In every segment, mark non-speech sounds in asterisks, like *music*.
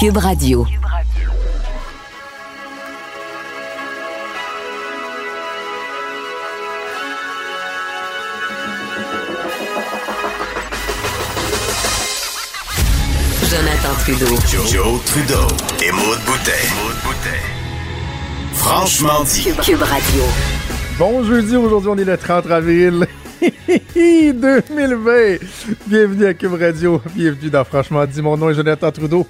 Cube Radio. Jonathan Trudeau. Joe, Trudeau et Maude Boutet. Franchement dit. Cube Radio. Bon jeudi, aujourd'hui on est le 30 avril *laughs* 2020. Bienvenue à Cube Radio, bienvenue dans Franchement dit. Mon nom est Jonathan Trudeau,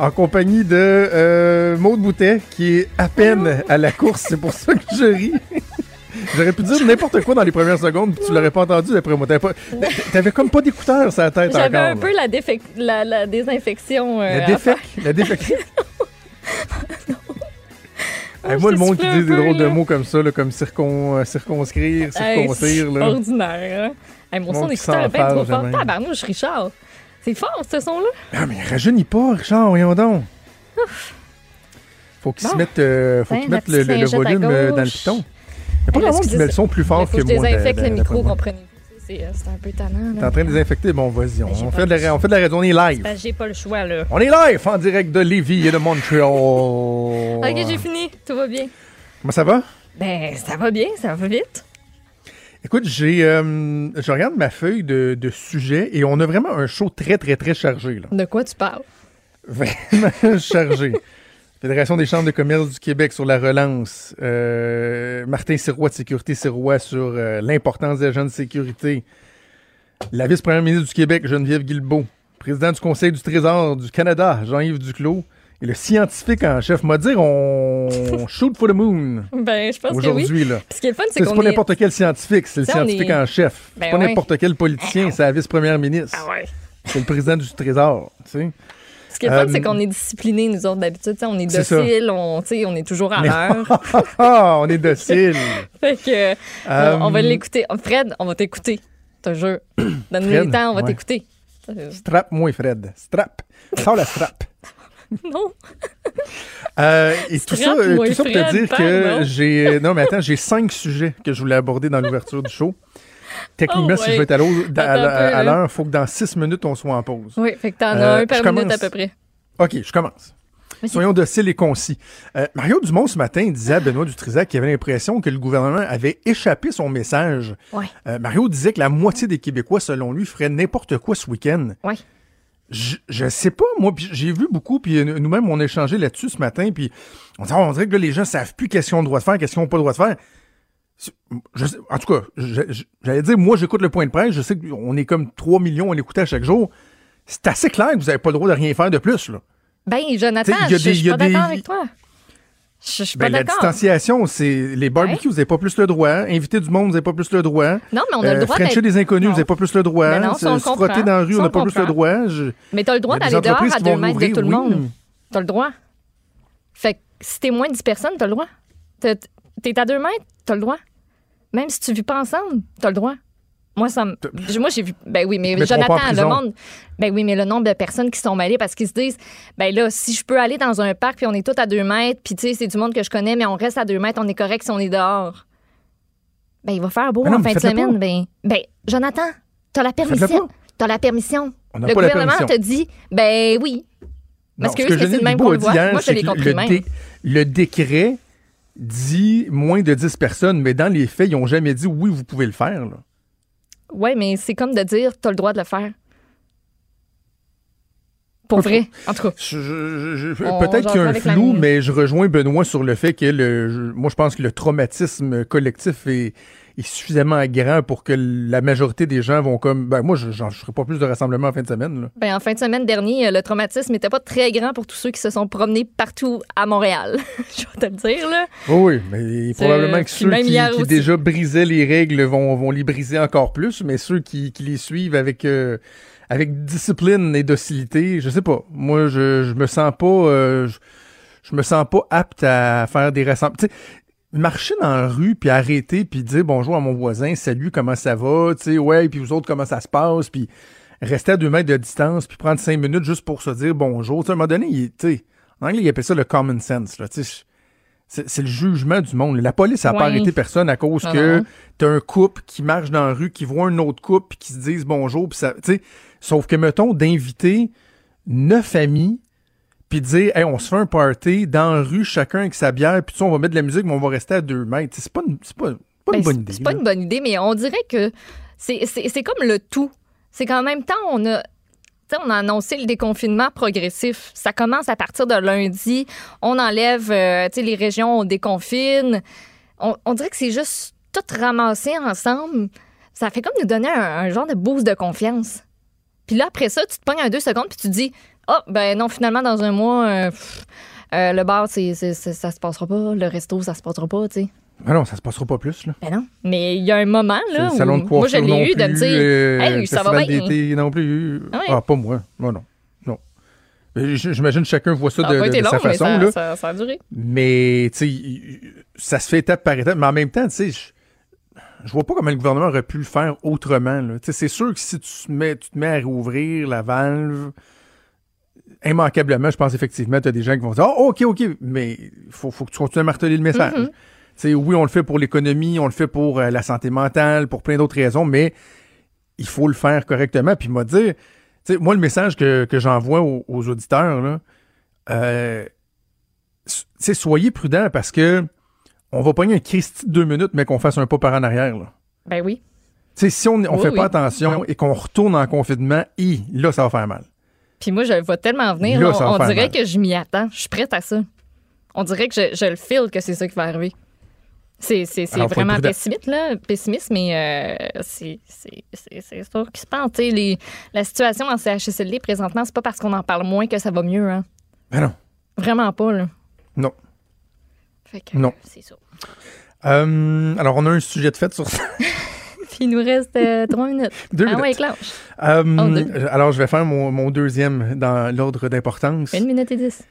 en compagnie de euh, Maude Boutet, qui est à peine à la course, c'est pour ça que je ris. *laughs* J'aurais pu dire n'importe quoi dans les premières secondes, puis tu l'aurais pas entendu après moi. T'avais, pas- t'avais comme pas d'écouteurs sur la tête J'avais encore. un peu la, défec- la, la désinfection. euh, La défec, la défec. *laughs* Hey, moi, le monde qui dit des drôles de mots comme ça, là, comme circon, euh, circonscrire, Hey, circoncire, c'est là. ordinaire. Hein? Hey, mon son d'écouteur est bien trop fort. Tabarnouche, Richard. C'est fort, ce son-là. Ah, mais rajeunis pas, Richard, voyons donc. Faut qu'il se Bon. mette, euh, faut mette le, volume euh, dans le piton. Il a pas Hey, grand monde qui met le son plus fort faut que que je moi. désinfecte le micro, moi. comprenez-vous. C'est euh, c'est un peu tannant. T'es en train de désinfecter? Bon, vas-y, on, Ben, on fait de la, on fait de la raison, on est live. Ben, j'ai pas le choix, là. On est live en direct de Lévis et de Montréal. Ok, j'ai fini. Tout va bien. Comment ça va? Ben, ça va bien, ça va vite. Écoute, j'ai, euh, je regarde ma feuille de, de sujets et on a vraiment un show très, très, très chargé. Là. De quoi tu parles? Vraiment *laughs* chargé. Fédération des chambres de commerce du Québec sur la relance. Euh, Martin Sirois de Sécurité Sirois sur euh, l'importance des agents de sécurité. La vice-première ministre du Québec, Geneviève Guilbeault. Président du Conseil du Trésor du Canada, Jean-Yves Duclos. Et le scientifique en chef m'a dire on *laughs* shoot for the moon Ben, je pense oui. aujourd'hui. là. Puis ce qui est fun, c'est C'est qu'on pas est... n'importe quel scientifique, c'est le Ça, scientifique est- en chef. Ben c'est pas ouais. n'importe quel politicien, c'est la vice-première ministre. Ah ouais. C'est le président du Trésor. Tu sais. Ce qui est fun, Euh, c'est qu'on est disciplinés, nous autres, d'habitude. On est docile, on, est toujours à l'heure. *laughs* Ah, on est docile. *laughs* fait que, Euh, on, va l'écouter. Oh, Fred, on va t'écouter. Je te jure. *coughs* Donne-nous le temps, on va ouais. t'écouter. Euh, Strap-moi, Fred. Strap. Sors la strap. *laughs* non. Euh, et tout ça, euh, tout ça pour te dire que j'ai. euh, Non, mais attends, j'ai cinq sujets que je voulais aborder dans l'ouverture du show. Techniquement, Oh, si je veux être à l'heure, il faut que dans six minutes, on soit en pause. Oui, fait que t'en Euh, as un par minute commence. à peu près. OK, je commence. Soyons dociles et concis. Euh, Mario Dumont, ce matin, disait à Benoît Dutrisac qu'il avait l'impression que le gouvernement avait échappé son message. Ouais. Euh, Mario disait que la moitié des Québécois, selon lui, feraient n'importe quoi ce week-end. Ouais. Je, je sais pas, moi, j'ai vu beaucoup, puis nous-mêmes, on a échangé là-dessus ce matin, puis on, dit, Ah, on dirait que là, les gens savent plus qu'est-ce qu'ils ont le droit de faire, qu'est-ce qu'ils n'ont pas le droit de faire. Je sais- en tout cas, j'allais dire, moi, j'écoute le point de presse, je sais qu'on est comme 3 millions à l'écouter à chaque jour. C'est assez clair que vous n'avez pas le droit de rien faire de plus, là. Ben, Jonathan, y a je des- je il suis pas d'accord avec toi. Je je suis pas Ben, la distanciation, c'est les barbecues, vous n'avez pas plus le droit. Inviter du monde, vous n'avez pas plus le droit. Non, mais on a le Euh, droit Frencher des inconnus, Non. vous n'avez pas plus le droit. Non, on se frotter dans la rue, on n'a pas plus le droit. Je- Mais t'as le droit d'aller dehors à deux mètres de tout le monde. T'as le droit. Fait que si t'es moins de 10 personnes, t'as le droit. T'es à deux mètres, t'as le droit. Même si tu vis pas ensemble, t'as le droit. Moi, ça me... Moi, j'ai vu... Ben oui, mais Jonathan, le monde... Ben oui, mais le nombre de personnes qui sont mêlées parce qu'ils se disent, ben là, si je peux aller dans un parc puis on est tous à deux mètres, puis tu sais, c'est du monde que je connais, mais on reste à deux mètres, on est correct si on est dehors. Ben, il va faire beau non, en fin de semaine. Ben, ben, Jonathan, t'as la permission. T'as la permission. On Le pas la gouvernement permission. te dit, ben oui. Non, Parce que ce eux, c'est Geneviève le même qu'on a le dit voit. hier, Moi, je c'est l'ai que compris le, même. dé- le décret dit moins de 10 personnes, mais dans les faits, ils n'ont jamais dit oui, vous pouvez le faire. là. Ouais, mais c'est comme de dire, t'as le droit de le faire. Pour vrai, en tout cas. Peut-être qu'il y a un flou, mais je rejoins Benoît sur le fait que le, je- moi, je pense que le traumatisme collectif est, est suffisamment grand pour que la majorité des gens vont comme. Ben, moi, je ne ferai pas plus de rassemblements en fin de semaine. là. Ben, en fin de semaine dernier, euh, le traumatisme n'était pas très grand pour tous ceux qui se sont promenés partout à Montréal. *laughs* Je vais te le dire, là. Oui, oui, mais probablement que ceux qui, qui déjà brisaient les règles vont, vont les briser encore plus, mais ceux qui, qui les suivent avec, euh, avec discipline et docilité, je sais pas. Moi, je, je me sens pas. euh, je, je me sens pas apte à faire des rassemblements. Marcher dans la rue puis arrêter puis dire bonjour à mon voisin, salut, comment ça va, tu sais, ouais, puis vous autres, comment ça se passe, puis rester à deux mètres de distance puis prendre cinq minutes juste pour se dire bonjour. Tu sais, à un moment donné, il- tu sais, en anglais, ils appellent ça le common sense, là, tu sais. C'est le jugement du monde. La police n'a pas arrêté personne à cause Non, que t'as un couple qui marche dans la rue, qui voit un autre couple, puis qui se disent bonjour. Puis ça, tu sais, sauf que, mettons, d'inviter neuf amis, puis dire, hey, on se fait un party dans la rue, chacun avec sa bière, puis on va mettre de la musique, mais on va rester à deux mètres. C'est pas, une- c'est pas, pas Ben, une bonne c'est- idée. C'est pas une bonne idée, mais on dirait que c'est c'est- c'est comme le tout. C'est qu'en même temps, on a. on a annoncé le déconfinement progressif. Ça commence à partir de lundi. On enlève, euh, les régions, on déconfine. On, on dirait que c'est juste tout ramassé ensemble. Ça fait comme nous donner un, un genre de boost de confiance. Puis là, après ça, tu te pognes un deux secondes, puis tu te dis, oh, ben non, finalement, dans un mois, euh, pff, euh, le bar, c'est, c'est- c'est- ça se passera pas. Le resto, ça se passera pas, tu sais. Ah non, ça se passera pas plus, là. Ben non. Mais il y a un moment, là, Le où salon de moi, je non l'ai eu de me dire, euh, hey, ça va bien. d'été non plus. Ah ouais. Ah, pas moi. Non, non. Non. Mais J'imagine que chacun voit ça Ça de, long, sa mais façon, ça, là. ça- ça a duré. Mais, tu sais, ça se fait étape par étape. Mais en même temps, tu sais, je, vois pas comment le gouvernement aurait pu le faire autrement. là. C'est sûr que si tu te, mets, tu te mets à rouvrir la valve, immanquablement, je pense effectivement, tu as des gens qui vont dire Ah, OK, OK, mais il faut, faut que tu continues à marteler le message. Mhm. Sais, oui, on le fait pour l'économie, on le fait pour euh, la santé mentale, pour plein d'autres raisons, mais il faut le faire correctement. Puis, moi, dire, moi, le message que, que j'envoie aux, aux auditeurs, là, euh, soyez prudents parce que on va pogner un Christy de deux minutes, mais qu'on fasse un pas par en arrière. Là. Ben oui. Si on ne Oui, fait oui. pas attention et qu'on retourne en confinement, hi, là, ça va faire mal. Puis moi, je le vois tellement venir. Là, on dirait mal. que je m'y attends. Je suis prête à ça. On dirait que je, je le feel que c'est ça qui va arriver. C'est vraiment pessimiste, là, pessimiste, mais euh, c'est c'est- c'est- c'est ça qui se passe. Les- La situation en CHSLD présentement, c'est pas parce qu'on en parle moins que ça va mieux. Hein. Ben non. Vraiment pas. Là. Non. Fait que, Non. C'est ça. Euh, alors, on a un sujet de fête sur ça. *laughs* Il nous reste euh, *laughs* trois minutes. Deux ah ouais, minutes. Euh, Oh, deux. alors, je vais faire mon, mon deuxième dans l'ordre d'importance. Une minute et dix.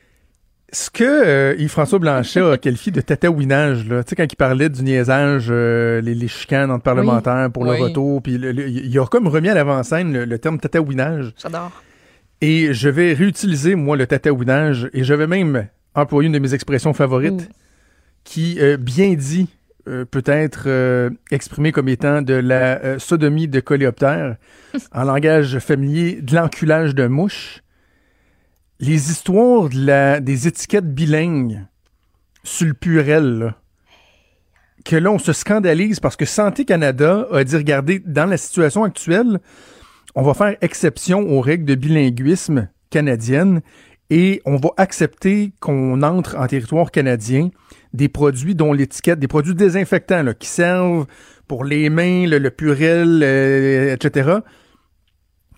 Ce que euh, Yves-François Blanchet a *laughs* qualifié de tatouinage, là, tu sais, quand il parlait du niaisage, euh, les, les chicanes entre parlementaires pour le Oui. retour, puis il a comme remis à l'avant-scène le, le terme tatouinage. J'adore. Et je vais réutiliser, moi, le tatouinage, et je vais même employer une de mes expressions favorites, Ouh. qui, euh, bien dit, euh, peut être euh, exprimée comme étant de la euh, sodomie de coléoptère, *laughs* en langage familier, de l'enculage de mouche. Les histoires de la, des étiquettes bilingues sur le purel, là, que là, on se scandalise parce que Santé Canada a dit, regardez, dans la situation actuelle, on va faire exception aux règles de bilinguisme canadiennes et on va accepter qu'on entre en territoire canadien des produits dont l'étiquette, des produits désinfectants là, qui servent pour les mains, le, le purel, euh, etc.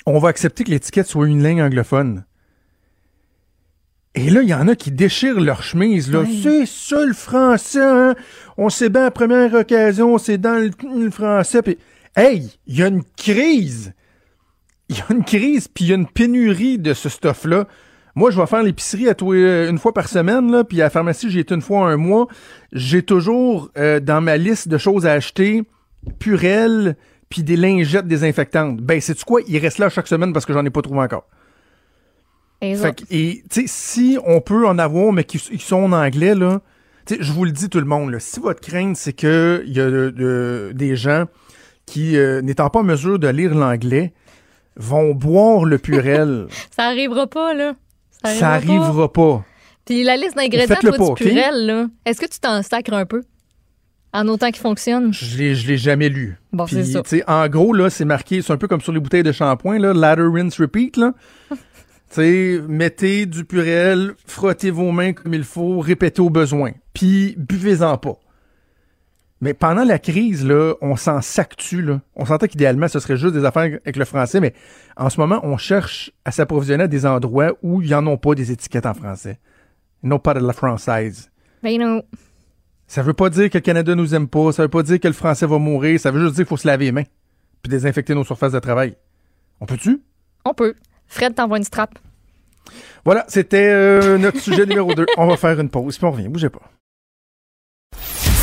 On va accepter que l'étiquette soit une langue anglophone. Et là, il y en a qui déchirent leur chemise. Là. C'est ça le français. hein? On sait bien, à première occasion, c'est dans le, le français. Hey, il y a une crise. Il y a une crise, puis il y a une pénurie de ce stuff-là. Moi, je vais faire l'épicerie à tous les- une fois par semaine, là, puis à la pharmacie, j'ai été une fois un mois. J'ai toujours euh, dans ma liste de choses à acheter Purel, puis des lingettes désinfectantes. Ben, c'est quoi? Il reste là chaque semaine parce que j'en ai pas trouvé encore. Et Fait que, et, tu sais, si on peut en avoir, mais qui, qui sont en anglais, là, je vous le dis tout le monde, là, si votre crainte, c'est que il y a de- de- des gens qui, euh, n'étant pas en mesure de lire l'anglais, vont boire le purel, *laughs* ça arrivera pas, là. Ça arrivera pas. Puis la liste d'ingrédients, toi, pas, du OK? purel, là, est-ce que tu t'en sacres un peu? En autant qu'il fonctionne? Je l'ai, je l'ai jamais lu. Bon, Puis, c'est ça. en gros, là, c'est marqué, c'est un peu comme sur les bouteilles de shampoing, là, ladder, rinse, repeat, là. *laughs* mettez du purel, frottez vos mains comme il faut, répétez au besoin. Puis, buvez-en pas. Mais pendant la crise, là, on s'en sactue, là. On sentait qu'idéalement, ce serait juste des affaires avec le français, mais en ce moment, on cherche à s'approvisionner à des endroits où il n'y en a pas des étiquettes en français. Non pas de la française. Ben non. Ça veut pas dire que le Canada nous aime pas, ça veut pas dire que le français va mourir, ça veut juste dire qu'il faut se laver les mains puis désinfecter nos surfaces de travail. On peut-tu? On peut. Fred t'envoie une strap. Voilà, c'était euh, notre sujet numéro 2. On va faire une pause, puis on revient, bougez pas.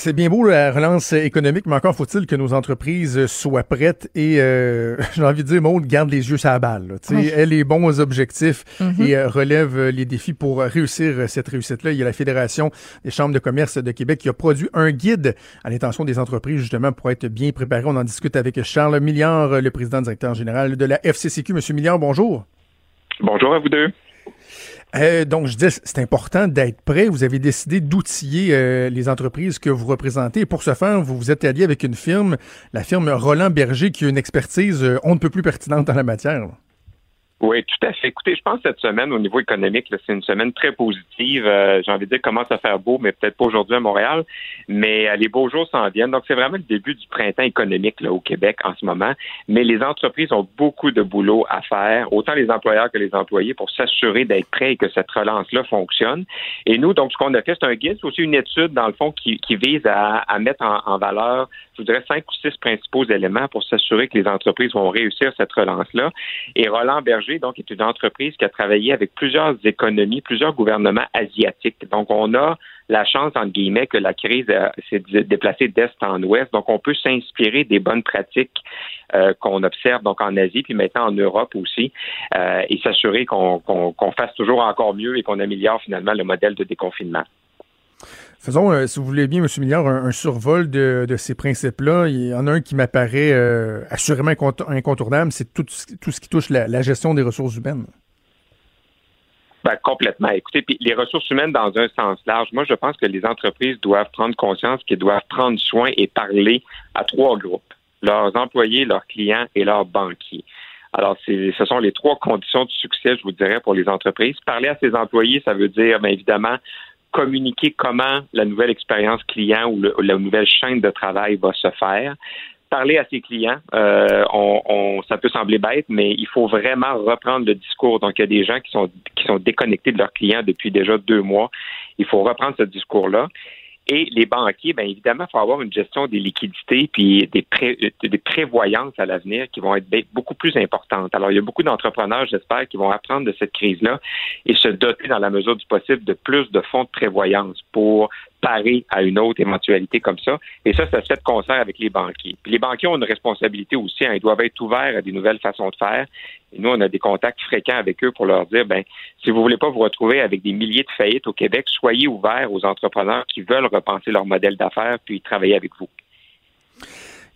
C'est bien beau la relance économique, mais encore faut-il que nos entreprises soient prêtes et euh, *laughs* j'ai envie de dire, Maud garde les yeux sur la balle. Elle les bons objectifs mm-hmm. et euh, relève les défis pour réussir cette réussite-là. Il y a la Fédération des chambres de commerce de Québec qui a produit un guide à l'intention des entreprises justement pour être bien préparées. On en discute avec Charles Milliard, le président directeur général de la FCCQ. Monsieur Milliard, bonjour. Bonjour à vous deux. Euh, donc, je dis, c'est important d'être prêt. Vous avez décidé d'outiller euh, les entreprises que vous représentez. Et pour ce faire, vous vous êtes allié avec une firme, la firme Roland Berger, qui a une expertise euh, on ne peut plus pertinente en la matière. Oui, tout à fait. Écoutez, je pense que cette semaine, au niveau économique, c'est une semaine très positive. Euh, j'ai envie de dire commence à faire beau, mais peut-être pas aujourd'hui à Montréal. Mais euh, les beaux jours s'en viennent. Donc, c'est vraiment le début du printemps économique là, au Québec en ce moment. Mais les entreprises ont beaucoup de boulot à faire, autant les employeurs que les employés, pour s'assurer d'être prêts et que cette relance-là fonctionne. Et nous, donc, ce qu'on a fait, c'est un guide, c'est aussi une étude, dans le fond, qui, qui vise à, à mettre en, en valeur, je voudrais, cinq ou six principaux éléments pour s'assurer que les entreprises vont réussir cette relance-là. Et Roland Berger donc, est une entreprise qui a travaillé avec plusieurs économies, plusieurs gouvernements asiatiques. Donc, on a la chance, entre guillemets, que la crise s'est déplacée d'est en ouest. Donc, on peut s'inspirer des bonnes pratiques euh, qu'on observe donc en Asie, puis maintenant en Europe aussi, euh, et s'assurer qu'on fasse toujours encore mieux et qu'on améliore finalement le modèle de déconfinement. Faisons, euh, si vous voulez bien, M. Milliard, un, survol de, ces principes-là. Il y en a un qui m'apparaît euh, assurément incontournable, c'est tout, ce qui touche la, gestion des ressources humaines. Ben, complètement. Écoutez, puis les ressources humaines dans un sens large, moi, je pense que les entreprises doivent prendre conscience qu'elles doivent prendre soin et parler à trois groupes leurs employés, leurs clients et leurs banquiers. Alors, ce sont les trois conditions de succès, je vous dirais, pour les entreprises. Parler à ses employés, ça veut dire, bien évidemment, communiquer comment la nouvelle expérience client ou, la nouvelle chaîne de travail va se faire parler à ses clients. Euh, on, ça peut sembler bête, mais il faut vraiment reprendre le discours. Donc, il y a des gens qui sont qui sont déconnectés de leurs clients depuis déjà deux mois. Il faut reprendre ce discours-là. Et les banquiers, bien évidemment, il faut avoir une gestion des liquidités puis des, des prévoyances à l'avenir qui vont être beaucoup plus importantes. Alors, il y a beaucoup d'entrepreneurs, j'espère, qui vont apprendre de cette crise-là et se doter dans la mesure du possible de plus de fonds de prévoyance pour parer à une autre éventualité comme ça. Et ça, ça se fait de concert avec les banquiers. Les banquiers ont une responsabilité aussi. Hein. ils doivent être ouverts à des nouvelles façons de faire. Et nous, on a des contacts fréquents avec eux pour leur dire, ben, si vous voulez pas vous retrouver avec des milliers de faillites au Québec, soyez ouverts aux entrepreneurs qui veulent repenser leur modèle d'affaires puis travailler avec vous.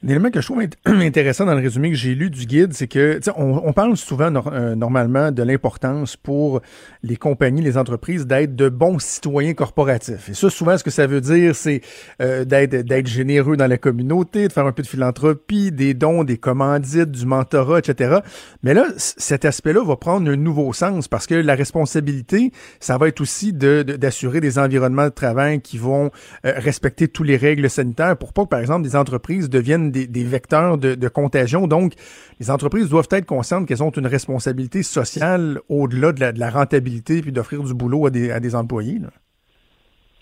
Un élément que je trouve *clears throat* intéressant dans le résumé que j'ai lu du guide, c'est que on, on, parle souvent euh, normalement de l'importance pour les compagnies, les entreprises d'être de bons citoyens corporatifs. Et ça, souvent, ce que ça veut dire, c'est euh, d'être généreux dans la communauté, de faire un peu de philanthropie, des dons, des commandites, du mentorat, etc. Mais là, cet aspect-là va prendre un nouveau sens parce que la responsabilité, ça va être aussi de d'assurer des environnements de travail qui vont euh, respecter toutes les règles sanitaires pour pas que, par exemple, des entreprises deviennent des, vecteurs de, contagion. Donc, les entreprises doivent être conscientes qu'elles ont une responsabilité sociale au-delà de la, rentabilité puis d'offrir du boulot à des, employés.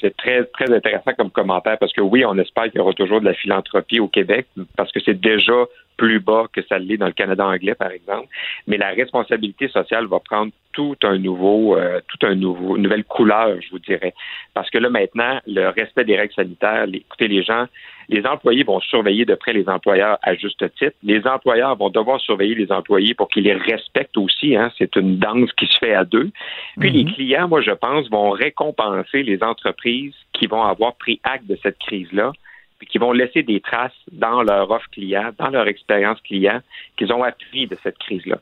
C'est très, très intéressant comme commentaire parce que oui, on espère qu'il y aura toujours de la philanthropie au Québec parce que c'est déjà plus bas que ça l'est dans le Canada anglais, par exemple. Mais la responsabilité sociale va prendre tout un nouveau, euh, tout un nouveau, une nouvelle couleur, je vous dirais. Parce que là, maintenant, le respect des règles sanitaires, écoutez, les gens, les employés vont surveiller de près les employeurs à juste titre. Les employeurs vont devoir surveiller les employés pour qu'ils les respectent aussi. Hein. C'est une danse qui se fait à deux. Puis les mhm. clients, moi, je pense, vont récompenser les entreprises qui vont avoir pris acte de cette crise-là puis qui vont laisser des traces dans leur offre client, dans leur expérience client, qu'ils ont appris de cette crise-là.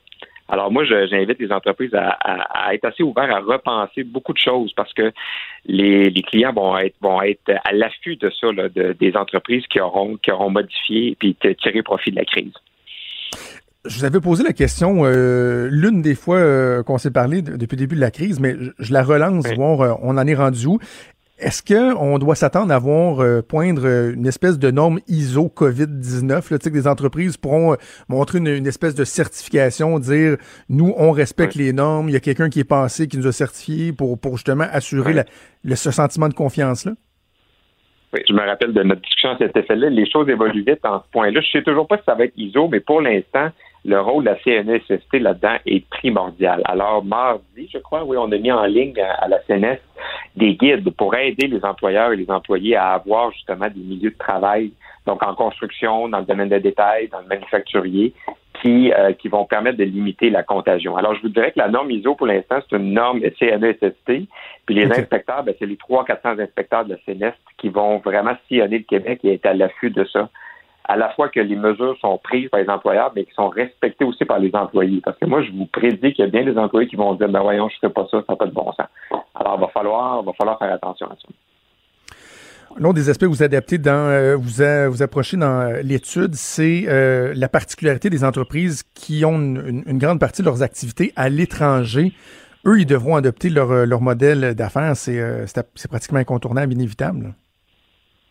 Alors moi, j'invite les entreprises à, être assez ouverts à repenser beaucoup de choses parce que les, clients vont être vont être à l'affût de ça, des entreprises qui auront qui auront modifié et tiré profit de la crise. Je vous avais posé la question euh, l'une des fois euh, qu'on s'est parlé depuis le début de la crise, mais je, la relance, voir euh, on en est rendu où. Est-ce qu'on doit s'attendre à voir euh, poindre euh, une espèce de norme ISO COVID-19, là, que des entreprises pourront euh, montrer une, espèce de certification, dire nous, on respecte les normes, il y a quelqu'un qui est passé, qui nous a certifié pour, pour justement assurer le, ce sentiment de confiance-là? Oui, je me rappelle de notre discussion à cet effet-là. Les choses évoluent vite en ce point-là. Je sais toujours pas si ça va être ISO, mais pour l'instant, le rôle de la CNSST là-dedans est primordial. Alors, mardi, je crois, oui, on a mis en ligne à, la CNS des guides pour aider les employeurs et les employés à avoir justement des milieux de travail, donc en construction, dans le domaine de détail, dans le manufacturier, qui, euh, qui vont permettre de limiter la contagion. Alors, je vous dirais que la norme ISO, pour l'instant, c'est une norme CNESST, puis les inspecteurs, ben, c'est les 300-400 inspecteurs de la CNEST qui vont vraiment sillonner le Québec et être à l'affût de ça à la fois que les mesures sont prises par les employeurs, mais qui sont respectées aussi par les employés. Parce que moi, je vous prédis qu'il y a bien des employés qui vont dire, ben voyons, je ne fais pas ça, ça n'a pas de bon sens. Alors, il va falloir, va falloir faire attention à ça. L'un des aspects que vous adaptez dans, euh, vous, vous approchez dans euh, l'étude, c'est euh, la particularité des entreprises qui ont une, grande partie de leurs activités à l'étranger. Eux, ils devront adopter leur, leur modèle d'affaires. C'est pratiquement incontournable, inévitable.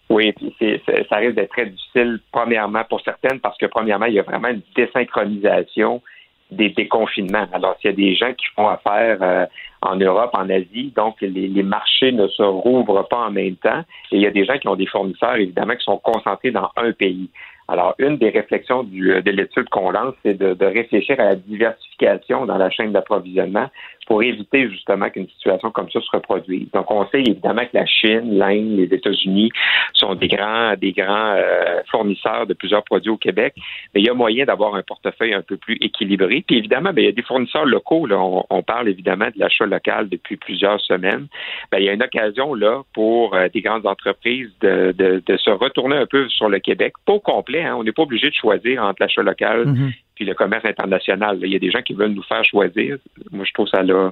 Oui, c'est, ça risque d'être très difficile, premièrement, pour certaines, parce que, premièrement, il y a vraiment une désynchronisation des déconfinements. Alors, s'il y a des gens qui font affaire euh, en Europe, en Asie, donc les, les, marchés ne se rouvrent pas en même temps, et il y a des gens qui ont des fournisseurs, évidemment, qui sont concentrés dans un pays. Alors, une des réflexions du, de l'étude qu'on lance, c'est de, de, réfléchir à la diversification dans la chaîne d'approvisionnement pour éviter justement qu'une situation comme ça se reproduise. Donc, on sait évidemment que la Chine, l'Inde, les États-Unis sont des grands, des grands euh, fournisseurs de plusieurs produits au Québec, mais il y a moyen d'avoir un portefeuille un peu plus équilibré. Puis évidemment, bien, il y a des fournisseurs locaux. Là, on, parle évidemment de l'achat local depuis plusieurs semaines. Bien, il y a une occasion là pour euh, des grandes entreprises de, de, de, se retourner un peu sur le Québec, pas au complet. Hein, on n'est pas obligé de choisir entre l'achat local mm-hmm puis le commerce international. Il y a des gens qui veulent nous faire choisir. Moi, je trouve ça là,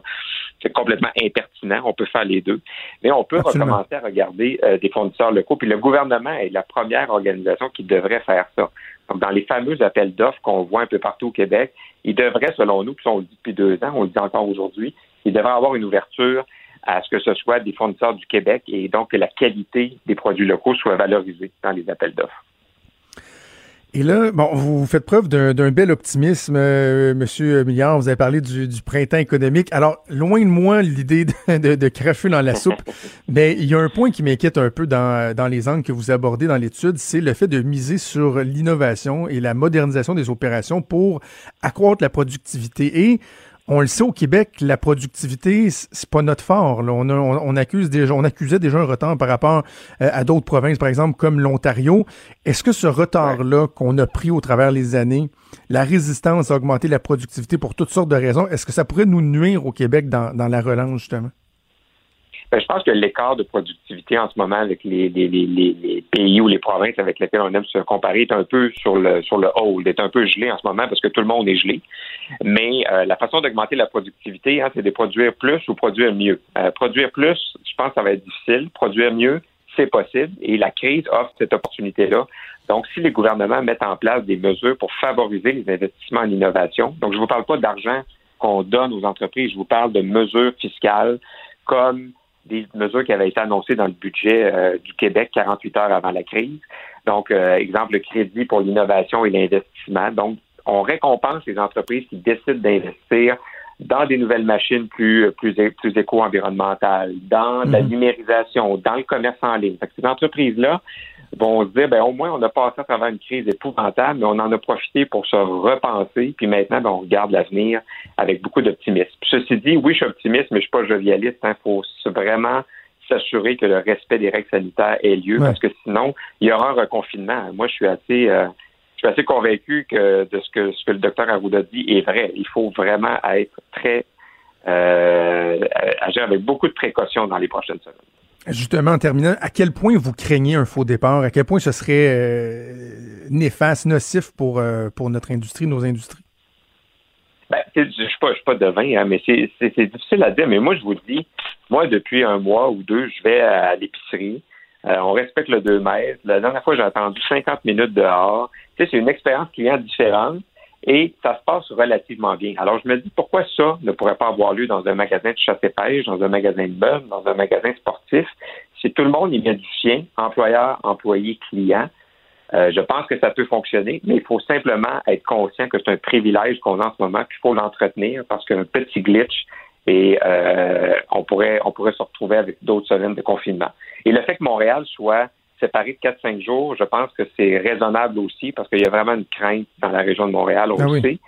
c'est complètement impertinent. On peut faire les deux. Mais on peut recommencer à regarder euh, des fournisseurs locaux. Puis le gouvernement est la première organisation qui devrait faire ça. Donc, dans les fameux appels d'offres qu'on voit un peu partout au Québec, il devrait, selon nous, puis on le dit depuis deux ans, on le dit encore aujourd'hui, il devrait avoir une ouverture à ce que ce soit des fournisseurs du Québec et donc que la qualité des produits locaux soit valorisée dans les appels d'offres. Et là, bon, vous faites preuve d'un bel optimisme, euh, Monsieur Milliard. Vous avez parlé du, printemps économique. Alors, loin de moi l'idée de, de, cracher dans la soupe, *laughs* mais il y a un point qui m'inquiète un peu dans, dans les angles que vous abordez dans l'étude, c'est le fait de miser sur l'innovation et la modernisation des opérations pour accroître la productivité. Et on le sait au Québec, la productivité, c'est pas notre fort. On, accuse déjà, on accusait déjà un retard par rapport euh, à d'autres provinces, par exemple comme l'Ontario. Est-ce que ce retard-là qu'on a pris au travers les années, la résistance à augmenter la productivité pour toutes sortes de raisons, est-ce que ça pourrait nous nuire au Québec dans, dans la relance justement? Ben, je pense que l'écart de productivité en ce moment avec les, pays ou les provinces avec lesquelles on aime se comparer est un peu sur le sur le hold, est un peu gelé en ce moment parce que tout le monde est gelé. Mais euh, la façon d'augmenter la productivité, hein, c'est de produire plus ou produire mieux. Euh, produire plus, je pense que ça va être difficile. Produire mieux, c'est possible. Et la crise offre cette opportunité-là. Donc, si les gouvernements mettent en place des mesures pour favoriser les investissements en innovation, donc je ne vous parle pas d'argent qu'on donne aux entreprises, je vous parle de mesures fiscales comme des mesures qui avaient été annoncées dans le budget euh, du Québec 48 heures avant la crise. Donc, euh, exemple, le crédit pour l'innovation et l'investissement. Donc, on récompense les entreprises qui décident d'investir dans des nouvelles machines plus plus plus éco-environnementales, dans la mhm. numérisation, dans le commerce en ligne. ces entreprises-là vont se dire, ben, au moins, on a passé à travers une crise épouvantable, mais on en a profité pour se repenser, puis maintenant, ben, on regarde l'avenir avec beaucoup d'optimisme. Ceci dit, oui, je suis optimiste, mais je suis pas jovialiste. Il hein. faut vraiment s'assurer que le respect des règles sanitaires ait lieu, parce que sinon, il y aura un reconfinement. Moi, je suis assez... Euh, je suis assez convaincu que de ce que, ce que le docteur Arruda dit est vrai. Il faut vraiment être très euh, agir avec beaucoup de précautions dans les prochaines semaines. Justement, en terminant, à quel point vous craignez un faux départ? À quel point ce serait euh, néfaste, nocif pour, euh, pour notre industrie, nos industries? Ben, je ne suis, pas, pas devin, hein, mais c'est difficile à dire. Mais moi, je vous dis, moi, depuis un mois ou deux, je vais à l'épicerie. Euh, on respecte le 2 mètres. La dernière fois, j'ai attendu 50 minutes dehors. Tu sais, c'est une expérience client différente et ça se passe relativement bien. Alors, je me dis, pourquoi ça ne pourrait pas avoir lieu dans un magasin de chasse et pêche, dans un magasin de bœuf, dans un magasin sportif, si tout le monde y met du sien, employeur, employé, client, euh, je pense que ça peut fonctionner, mais il faut simplement être conscient que c'est un privilège qu'on a en ce moment, qu'il faut l'entretenir parce qu'un petit glitch et euh, on pourrait on pourrait se retrouver avec d'autres semaines de confinement. Et le fait que Montréal soit séparé de 4-5 jours, je pense que c'est raisonnable aussi parce qu'il y a vraiment une crainte dans la région de Montréal, on Ah le oui. sait.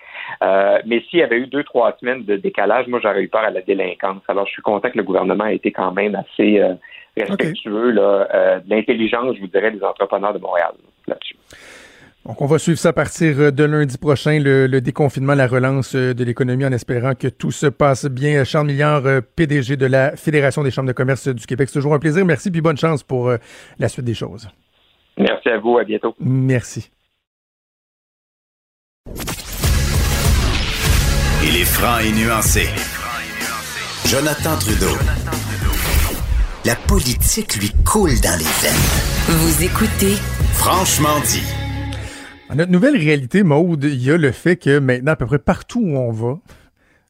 Euh, mais s'il y avait eu deux, trois semaines de décalage, moi, j'aurais eu peur à la délinquance. Alors, je suis content que le gouvernement ait été quand même assez euh, respectueux là, euh, de l'intelligence, je vous dirais, des entrepreneurs de Montréal là-dessus. Donc, on va suivre ça à partir euh, de lundi prochain, le, le déconfinement, la relance euh, de l'économie, en espérant que tout se passe bien. Charles Milliard, euh, PDG de la Fédération des chambres de commerce du Québec. C'est toujours un plaisir. Merci, puis bonne chance pour euh, la suite des choses. Merci à vous, à bientôt. Merci. Il est franc et nuancé. Jonathan Trudeau. La politique lui coule dans les veines. Vous écoutez Franchement dit. Dans notre nouvelle réalité, Maude, il y a le fait que maintenant, à peu près partout où on va,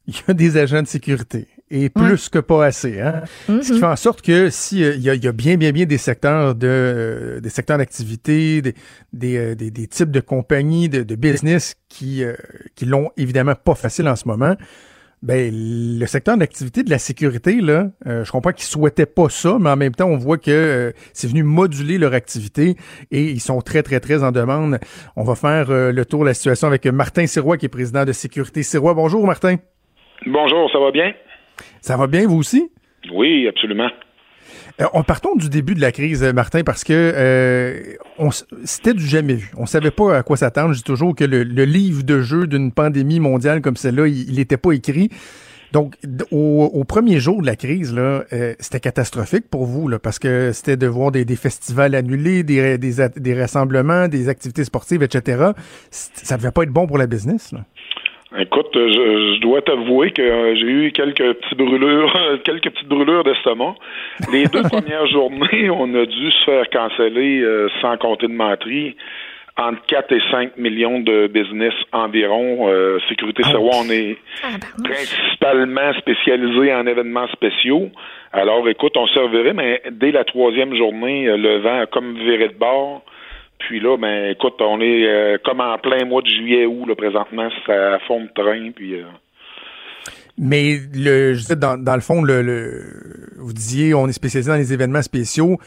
il y a des agents de sécurité. Et plus que pas assez. Hein? Ce qui fait en sorte que si euh, il y, a, il y a bien, bien, bien des secteurs de euh, des secteurs d'activité, des, des, euh, des, des types de compagnies, de, de business qui, euh, qui l'ont évidemment pas facile en ce moment. Ben, le secteur d'activité de la sécurité, là, euh, je comprends qu'ils souhaitaient pas ça, mais en même temps, on voit que euh, c'est venu moduler leur activité et ils sont très, très, très en demande. On va faire euh, le tour de la situation avec Martin Sirois, qui est président de Sécurité Sirois. Bonjour, Martin. Bonjour, ça va bien? Ça va bien, vous aussi? Oui, absolument. Euh, on partons du début de la crise, euh, Martin, parce que euh, c'était du jamais vu. On savait pas à quoi s'attendre. Je dis toujours que le, livre de jeu d'une pandémie mondiale comme celle-là, il n'était pas écrit. Donc, au, premier jour de la crise, là, euh, c'était catastrophique pour vous, là, parce que c'était de voir des, festivals annulés, des, des, rassemblements, des activités sportives, etc. Ça devait pas être bon pour la business. Là. Écoute, je, je dois t'avouer que euh, j'ai eu quelques petites brûlures, *laughs* quelques petites brûlures d'estomac. Les deux *laughs* premières journées, on a dû se faire canceller, euh, sans compter de menterie, entre 4 et 5 millions de business environ. Euh, Sécurité Serwa, on est principalement spécialisé en événements spéciaux. Alors, écoute, on servirait, mais dès la troisième journée, euh, le vent a comme viré de bord. Puis là, ben, écoute, on est euh, comme en plein mois de juillet août là présentement, ça fond de train. Puis euh, Mais le, je disais, dans, dans le fond, le, le- vous disiez, on est spécialisé dans les événements spéciaux.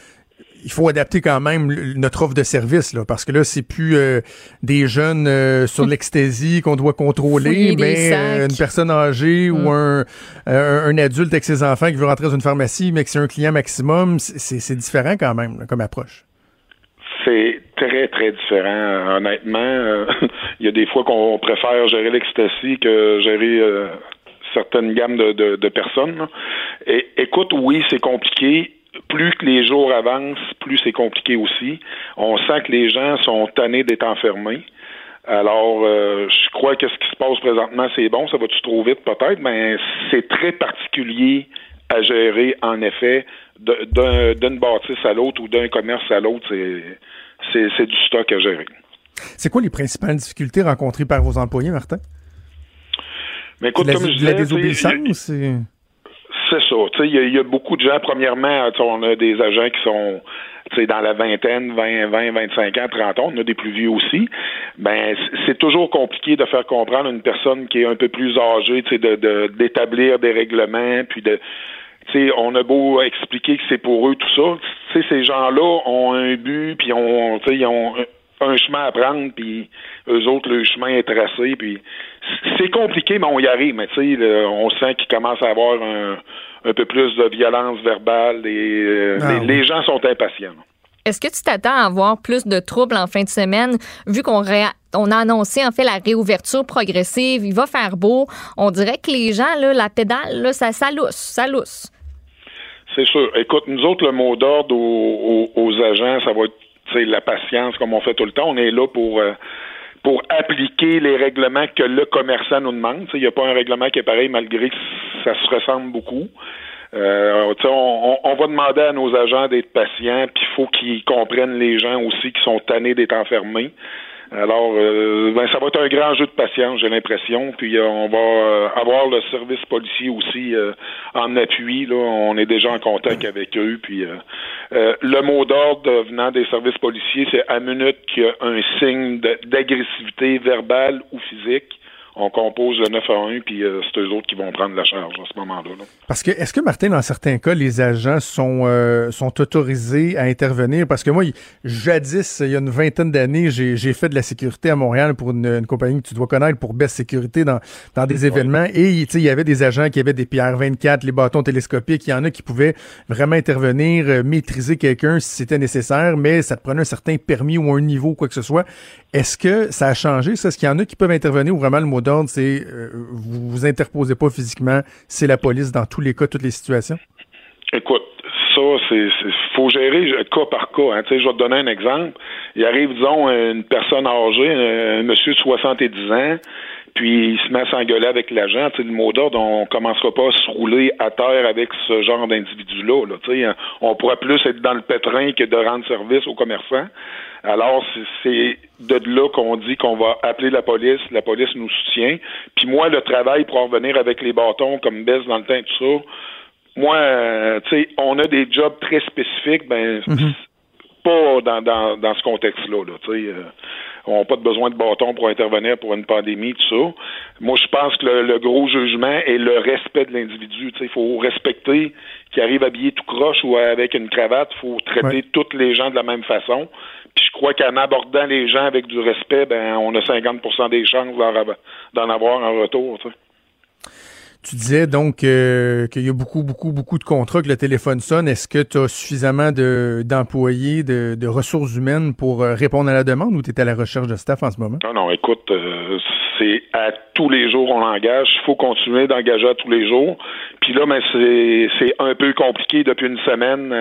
Il faut adapter quand même notre offre de service, là, parce que là, c'est plus euh, des jeunes euh, sur l'ecstasy qu'on doit contrôler, Fouiller mais euh, une personne âgée ou un, euh, un adulte avec ses enfants qui veut rentrer dans une pharmacie, mais que c'est un client maximum, c'est c'est différent quand même là, comme approche. c'est très, très différent, honnêtement. Euh, *laughs* Il y a des fois qu'on préfère gérer l'ecstasy que gérer euh, certaines gammes de, de, personnes. Et écoute, oui, c'est compliqué. Plus que les jours avancent, plus c'est compliqué aussi. On sent que les gens sont tannés d'être enfermés. Alors, euh, je crois que ce qui se passe présentement, c'est bon. Ça va-tu trop vite, peut-être, mais c'est très particulier à gérer, en effet, d'une bâtisse à l'autre ou d'un commerce à l'autre. C'est, c'est, c'est du stock à gérer. C'est quoi les principales difficultés rencontrées par vos employés, Martin? Mais écoute, la, comme je la disais, désobéissance? c'est- C'est ça. Il y, a- il y a beaucoup de gens, premièrement, on a des agents qui sont dans la vingtaine, 20, 20, 25 ans, 30 ans, on a des plus vieux aussi. Ben, c'est toujours compliqué de faire comprendre à une personne qui est un peu plus âgée, sais, de, de- d'établir des règlements, puis de on a beau expliquer que c'est pour eux tout ça, ces gens-là ont un but, puis on, ils ont un, chemin à prendre, puis eux autres, le chemin est tracé, puis c'est compliqué, mais on y arrive. Mais tu sais, là, on sent qu'il commence à avoir un, un peu plus de violence verbale, et euh, Ah les, oui. les gens sont impatients. Est-ce que tu t'attends à avoir plus de troubles en fin de semaine, vu qu'on ré- on a annoncé en fait la réouverture progressive, il va faire beau. On dirait que les gens, là, la pédale, là, ça, ça lousse, ça lousse. C'est sûr. Écoute, nous autres, le mot d'ordre aux, agents, ça va être la patience, comme on fait tout le temps. On est là pour euh, appliquer les règlements que le commerçant nous demande. Il n'y a pas un règlement qui est pareil, malgré que ça se ressemble beaucoup. Euh, on- on va demander à nos agents d'être patients, puis il faut qu'ils comprennent les gens aussi qui sont tannés d'être enfermés. Alors, euh, ben, ça va être un grand jeu de patience, j'ai l'impression. Puis euh, on va euh, avoir le service policier aussi euh, en appui. Là, on est déjà en contact avec eux. Puis euh, le mot d'ordre venant des services policiers, c'est à minute qu'il y a un signe d'agressivité verbale ou physique, on compose le 9 à 1, puis euh, c'est eux autres qui vont prendre la charge à ce moment-là. Parce que, est-ce que, Martin, dans certains cas, les agents sont, euh, sont autorisés à intervenir? Parce que moi, jadis, il y a une vingtaine d'années, j'ai fait de la sécurité à Montréal pour une, compagnie que tu dois connaître pour Best Sécurité dans, dans des événements. Et, il y avait des agents qui avaient des PR-24, les bâtons télescopiques. Il y en a qui pouvaient vraiment intervenir, euh, maîtriser quelqu'un si c'était nécessaire, mais ça te prenait un certain permis ou un niveau, quoi que ce soit. Est-ce que ça a changé, ça? Est-ce qu'il y en a qui peuvent intervenir ou vraiment le mot d'ordre, c'est euh, vous vous interposez pas physiquement, c'est la police dans tous les cas, toutes les situations? Écoute, ça, c'est faut gérer cas par cas. Hein. Je vais te donner un exemple. Il arrive, disons, une personne âgée, un monsieur de 70 ans, puis il se met à s'engueuler avec l'agent. Le mot d'ordre, on commencera pas à se rouler à terre avec ce genre d'individu-là. Là, on pourrait plus être dans le pétrin que de rendre service aux commerçants. Alors, c'est de là qu'on dit qu'on va appeler la police, la police nous soutient. Puis moi, le travail pour en revenir avec les bâtons comme baisse dans le temps, tout ça, moi, euh, tu sais, on a des jobs très spécifiques, ben, mhm. Pas dans, dans, dans ce contexte-là, là, tu sais. Euh, on n'a pas de besoin de bâtons pour intervenir pour une pandémie, tout ça. Moi, je pense que le, gros jugement est le respect de l'individu. Il faut respecter qu'il arrive habillé tout croche ou avec une cravate. Il faut traiter toutes les gens de la même façon. Puis je crois qu'en abordant les gens avec du respect, ben on a 50% des chances d'en avoir un retour. Tu disais donc euh, qu'il y a beaucoup, beaucoup, beaucoup de contrats que le téléphone sonne. Est-ce que tu as suffisamment d'employés, de, de, ressources humaines pour euh, répondre à la demande ou tu es à la recherche de staff en ce moment? Non, non, écoute, euh, c'est à tous les jours on engage. Il faut continuer d'engager à tous les jours. Puis là, ben, c'est un peu compliqué depuis une semaine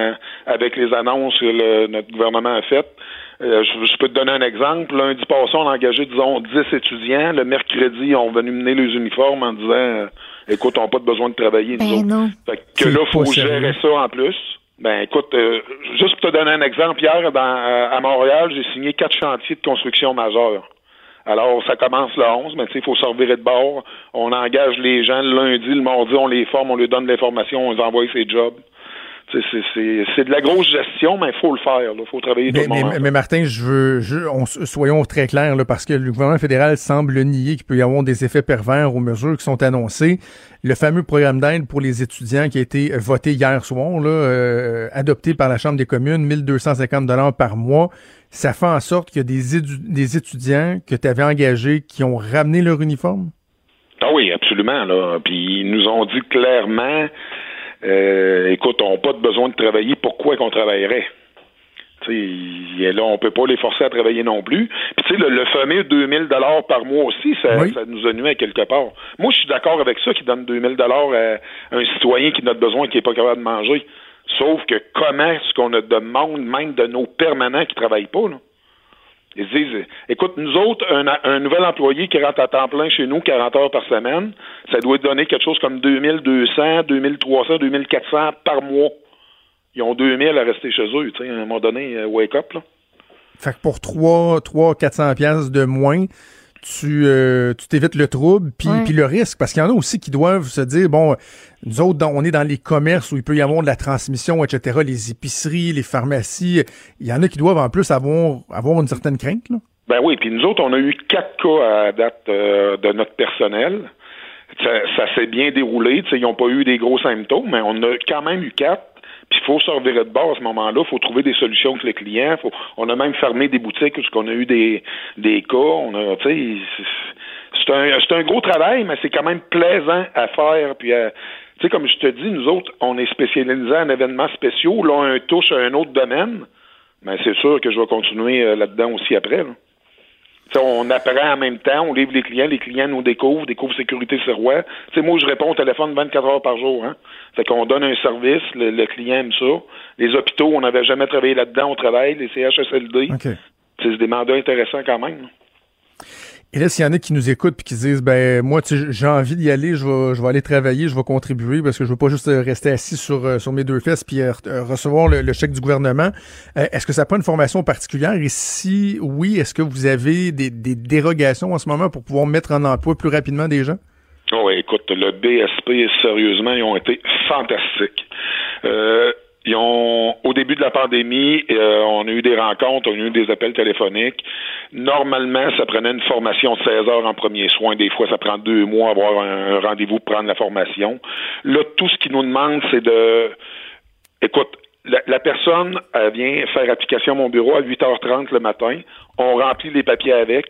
avec les annonces que notre gouvernement a faites. je, peux te donner un exemple. Lundi passé, on a engagé, disons, 10 étudiants. Le mercredi, ils ont venu mener les uniformes en disant écoute, on n'a pas de besoin de travailler, nous ben autres. Fait que là, il faut gérer ça en plus. Ben écoute, euh, juste pour te donner un exemple, hier, dans, euh, à Montréal, j'ai signé quatre chantiers de construction majeurs. Alors, ça commence le 11, mais tu sais, il faut servir de bord. On engage les gens le lundi, le mardi, on les forme, on leur donne l'information, on les envoie ses jobs. C'est de la grosse gestion, mais il faut le faire. Il faut travailler mais, tout le mais, mais, Martin, je veux, on, soyons très clairs, là, parce que le gouvernement fédéral semble nier qu'il peut y avoir des effets pervers aux mesures qui sont annoncées. Le fameux programme d'aide pour les étudiants qui a été voté hier soir, là, euh, adopté par la Chambre des communes, 1250 dollars par mois, ça fait en sorte qu'il y a des, des étudiants que tu avais engagés qui ont ramené leur uniforme? Ah oui, absolument. Là. Puis ils nous ont dit clairement euh, écoute, on n'a pas de besoin de travailler, pourquoi qu'on travaillerait? T'sais, là, on peut pas les forcer à travailler non plus. Puis tu sais, le, fameux 2000 dollars par mois aussi, ça, ça nous à quelque part. Moi, je suis d'accord avec ça, qui donne 2000 dollars à un citoyen qui n'a besoin, qui n'est pas capable de manger. Sauf que comment est-ce qu'on a demande même de nos permanents qui travaillent pas, là? Ils disent, écoute, nous autres, un, nouvel employé qui rentre à temps plein chez nous, 40 heures par semaine, ça doit donner quelque chose comme 2200, 2300, 2400 par mois. Ils ont 2000 à rester chez eux, tu sais, à un moment donné, euh, wake up, là. Fait que pour 3, 3 400 pièces de moins, tu euh, tu t'évites le trouble puis puis le risque parce qu'il y en a aussi qui doivent se dire bon nous autres on est dans les commerces où il peut y avoir de la transmission etc les épiceries les pharmacies il y en a qui doivent en plus avoir avoir une certaine crainte là. Ben oui puis nous autres on a eu quatre cas à date euh, de notre personnel. Ça, s'est bien déroulé ils n'ont pas eu des gros symptômes mais on a quand même eu quatre puis il faut se revirer de bord à ce moment-là. Il faut trouver des solutions avec les clients. Faut, on a même fermé des boutiques parce qu'on a eu des, des cas. On a, c'est un, c'est un gros travail, mais c'est quand même plaisant à faire. Puis, euh, tu sais, comme je te dis, nous autres, on est spécialisés en événements spéciaux. Là, on touche à un autre domaine. Mais c'est sûr que je vais continuer euh, là-dedans aussi après. Là on apprend en même temps, on livre les clients, les clients nous découvrent, découvrent Sécurité Sirois. sais, moi, je réponds au téléphone 24 heures par jour. Hein. Fait qu'on donne un service, le, client aime ça. Les hôpitaux, on n'avait jamais travaillé là-dedans, on travaille. Les CHSLD, c'est des mandats intéressants quand même. Et là, s'il y en a qui nous écoutent puis qui disent, ben moi, j'ai envie d'y aller, je vais, je vais aller travailler, je vais contribuer parce que je veux pas juste euh, rester assis sur, euh, sur mes deux fesses puis euh, recevoir le, chèque du gouvernement. est-ce que ça prend une formation particulière? Et si oui, est-ce que vous avez des, des dérogations en ce moment pour pouvoir mettre en emploi plus rapidement des gens? Oh, écoute, le BSP, sérieusement, ils ont été fantastiques. Ils ont, au début de la pandémie, euh, on a eu des rencontres, on a eu des appels téléphoniques. Normalement, ça prenait une formation de 16 heures en premier soin. Des fois, ça prend deux mois à avoir un, rendez-vous pour prendre la formation. Là, tout ce qu'ils nous demandent, c'est de... Écoute, la, personne vient faire application à mon bureau à 8h30 le matin. On remplit les papiers avec.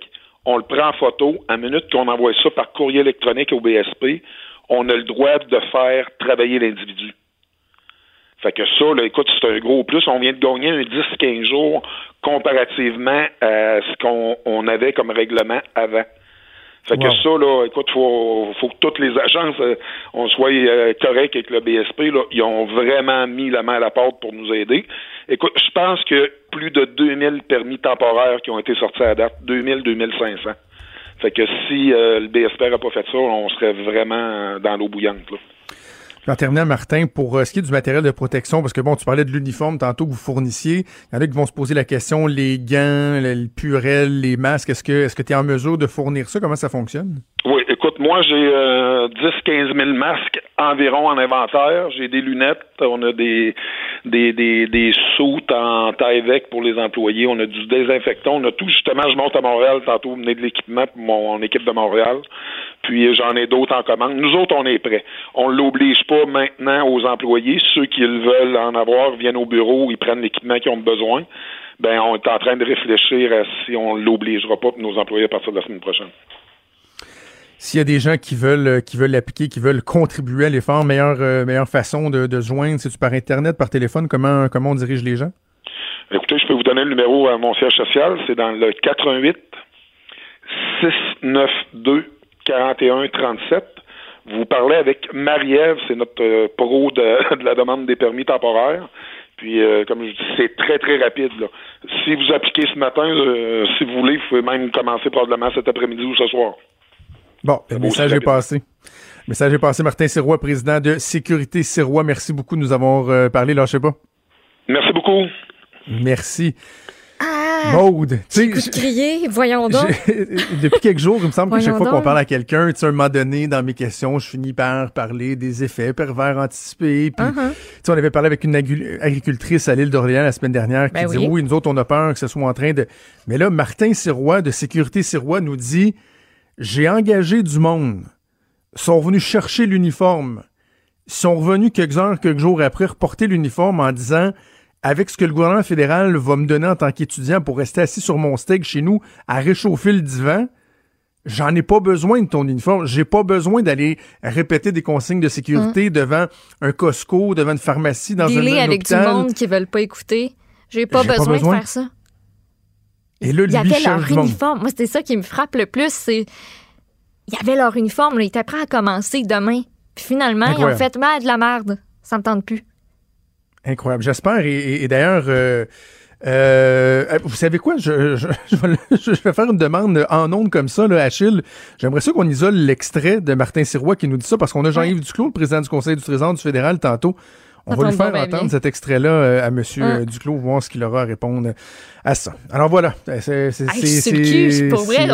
On le prend en photo. À minute qu'on envoie ça par courrier électronique au BSP, on a le droit de faire travailler l'individu. Fait que ça, là, écoute, c'est un gros plus. On vient de gagner un 10-15 jours comparativement à ce qu'on avait comme règlement avant. Fait que ça, là, écoute, faut, faut que toutes les agences, euh, on soit euh, avec le BSP, là. Ils ont vraiment mis la main à la porte pour nous aider. Écoute, je pense que plus de 2000 permis temporaires qui ont été sortis à date, 2000, 2500. Fait que si euh, le BSP n'a pas fait ça, on serait vraiment dans l'eau bouillante, là. En terminant, Martin, pour euh, ce qui est du matériel de protection, parce que bon, tu parlais de l'uniforme tantôt que vous fournissiez. Il y en a qui vont se poser la question, les gants, le purel, les masques, est-ce que est-ce que tu es en mesure de fournir ça? Comment ça fonctionne? Oui, écoute, moi j'ai euh, 10-15 000 masques environ en inventaire. J'ai des lunettes, on a des des, des, des soutes en vec pour les employés, on a du désinfectant, on a tout justement, je monte à Montréal tantôt, venez de l'équipement pour mon équipe de Montréal. Puis j'en ai d'autres en commande. Nous autres, on est prêts. On l'oblige pas maintenant aux employés. Ceux qui veulent en avoir viennent au bureau, ils prennent l'équipement qu'ils ont besoin. Ben, on est en train de réfléchir à si on l'obligera pas pour nos employés à partir de la semaine prochaine. S'il y a des gens qui veulent euh, qui veulent l'appliquer, qui veulent contribuer à l'effort, meilleure euh, meilleure façon de, de joindre, c'est par internet, par téléphone, comment comment on dirige les gens? Écoutez, je peux vous donner le numéro à mon siège social, c'est dans le 88 692 4137. Vous parlez avec Marie-Ève, c'est notre euh, pro *laughs* de, la demande des permis temporaires. Puis, euh, comme je dis, c'est très, très rapide. Si vous appliquez ce matin, euh, si vous voulez, vous pouvez même commencer probablement cet après-midi ou ce soir. Bon, le message est passé. Le message est passé. Martin Sirois, président de Sécurité Sirois. Merci beaucoup de nous avoir parlé. Lâchez pas. Merci beaucoup. Merci. Ah! Maude. Tu crier, voyons donc. *laughs* Depuis quelques jours, il me semble que chaque fois qu'on parle à quelqu'un, tu sais, un moment donné, dans mes questions, je finis par parler des effets pervers anticipés. Puis, uh-huh. tu on avait parlé avec une agricultrice à l'île d'Orléans la semaine dernière qui ben disait, oui. nous autres, on a peur que ce soit en train de... Mais là, Martin Sirois, de Sécurité Sirois, nous dit, j'ai engagé du monde. Ils sont venus chercher l'uniforme. Ils sont revenus quelques heures, quelques jours après, reporter l'uniforme en disant avec ce que le gouvernement fédéral va me donner en tant qu'étudiant pour rester assis sur mon steak chez nous à réchauffer le divan, j'en ai pas besoin de ton uniforme. J'ai pas besoin d'aller répéter des consignes de sécurité hum. devant un Costco, devant une pharmacie, dans un, un avec du monde qui veulent pas écouter. J'ai pas, besoin pas besoin de faire ça. Et là, il y avait leur uniforme. Moi, c'était ça qui me frappe le plus. C'est il y avait leur uniforme. ils étaient prêts à commencer demain. Puis finalement, ils ont fait mal de la merde. Ça me tente plus. Incroyable. J'espère. Et, d'ailleurs, euh, euh, vous savez quoi? *laughs* Je, je, vais faire une demande en ondes comme ça, là, Achille. J'aimerais ça qu'on isole l'extrait de Martin Sirois qui nous dit ça, parce qu'on a Jean-Yves Duclos, le président du Conseil du Trésor du fédéral, tantôt. On va lui faire entendre cet extrait-là euh, à M. Hein? Duclos, voir ce qu'il aura à répondre à ça. Alors voilà. C'est c'est pour vrai.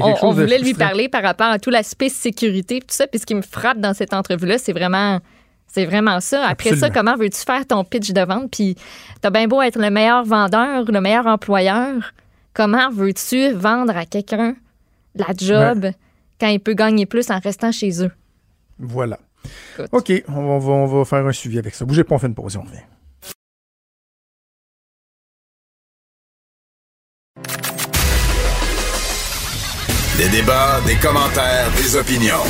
on, on voulait lui parler par rapport à tout l'aspect sécurité tout ça. Puis ce qui me frappe dans cette entrevue-là, c'est vraiment c'est vraiment ça. Après ça, comment veux-tu faire ton pitch de vente? Puis t'as bien beau être le meilleur vendeur, le meilleur employeur. Comment veux-tu vendre à quelqu'un la job quand il peut gagner plus en restant chez eux? Voilà. OK, on va, on va, faire un suivi avec ça. Bougez pas, on fait une pause on revient. Des débats, des commentaires, des opinions.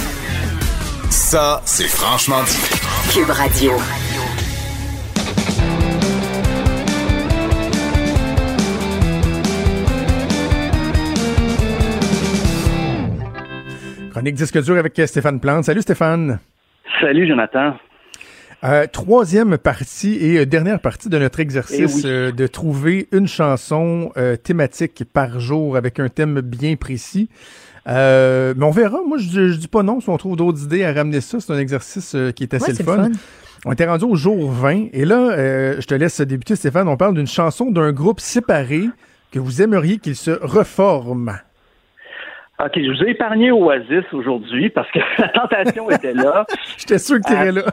Ça, c'est franchement dit. Cube Radio. Chronique disque dur avec Stéphane Plante. Salut Stéphane. Salut Jonathan. Euh, troisième partie et euh, dernière partie de notre exercice eh euh, de trouver une chanson thématique par jour avec un thème bien précis. Euh, mais on verra. Moi, je, je, dis pas non si on trouve d'autres idées à ramener ça. C'est un exercice euh, qui est assez le fun. On était rendu au jour 20. Et là, euh, je te laisse débuter, Stéphane. On parle d'une chanson d'un groupe séparé que vous aimeriez qu'il se reforme. OK, je vous ai épargné Oasis aujourd'hui parce que *laughs* la tentation était là. *laughs* J'étais sûr que tu irais là.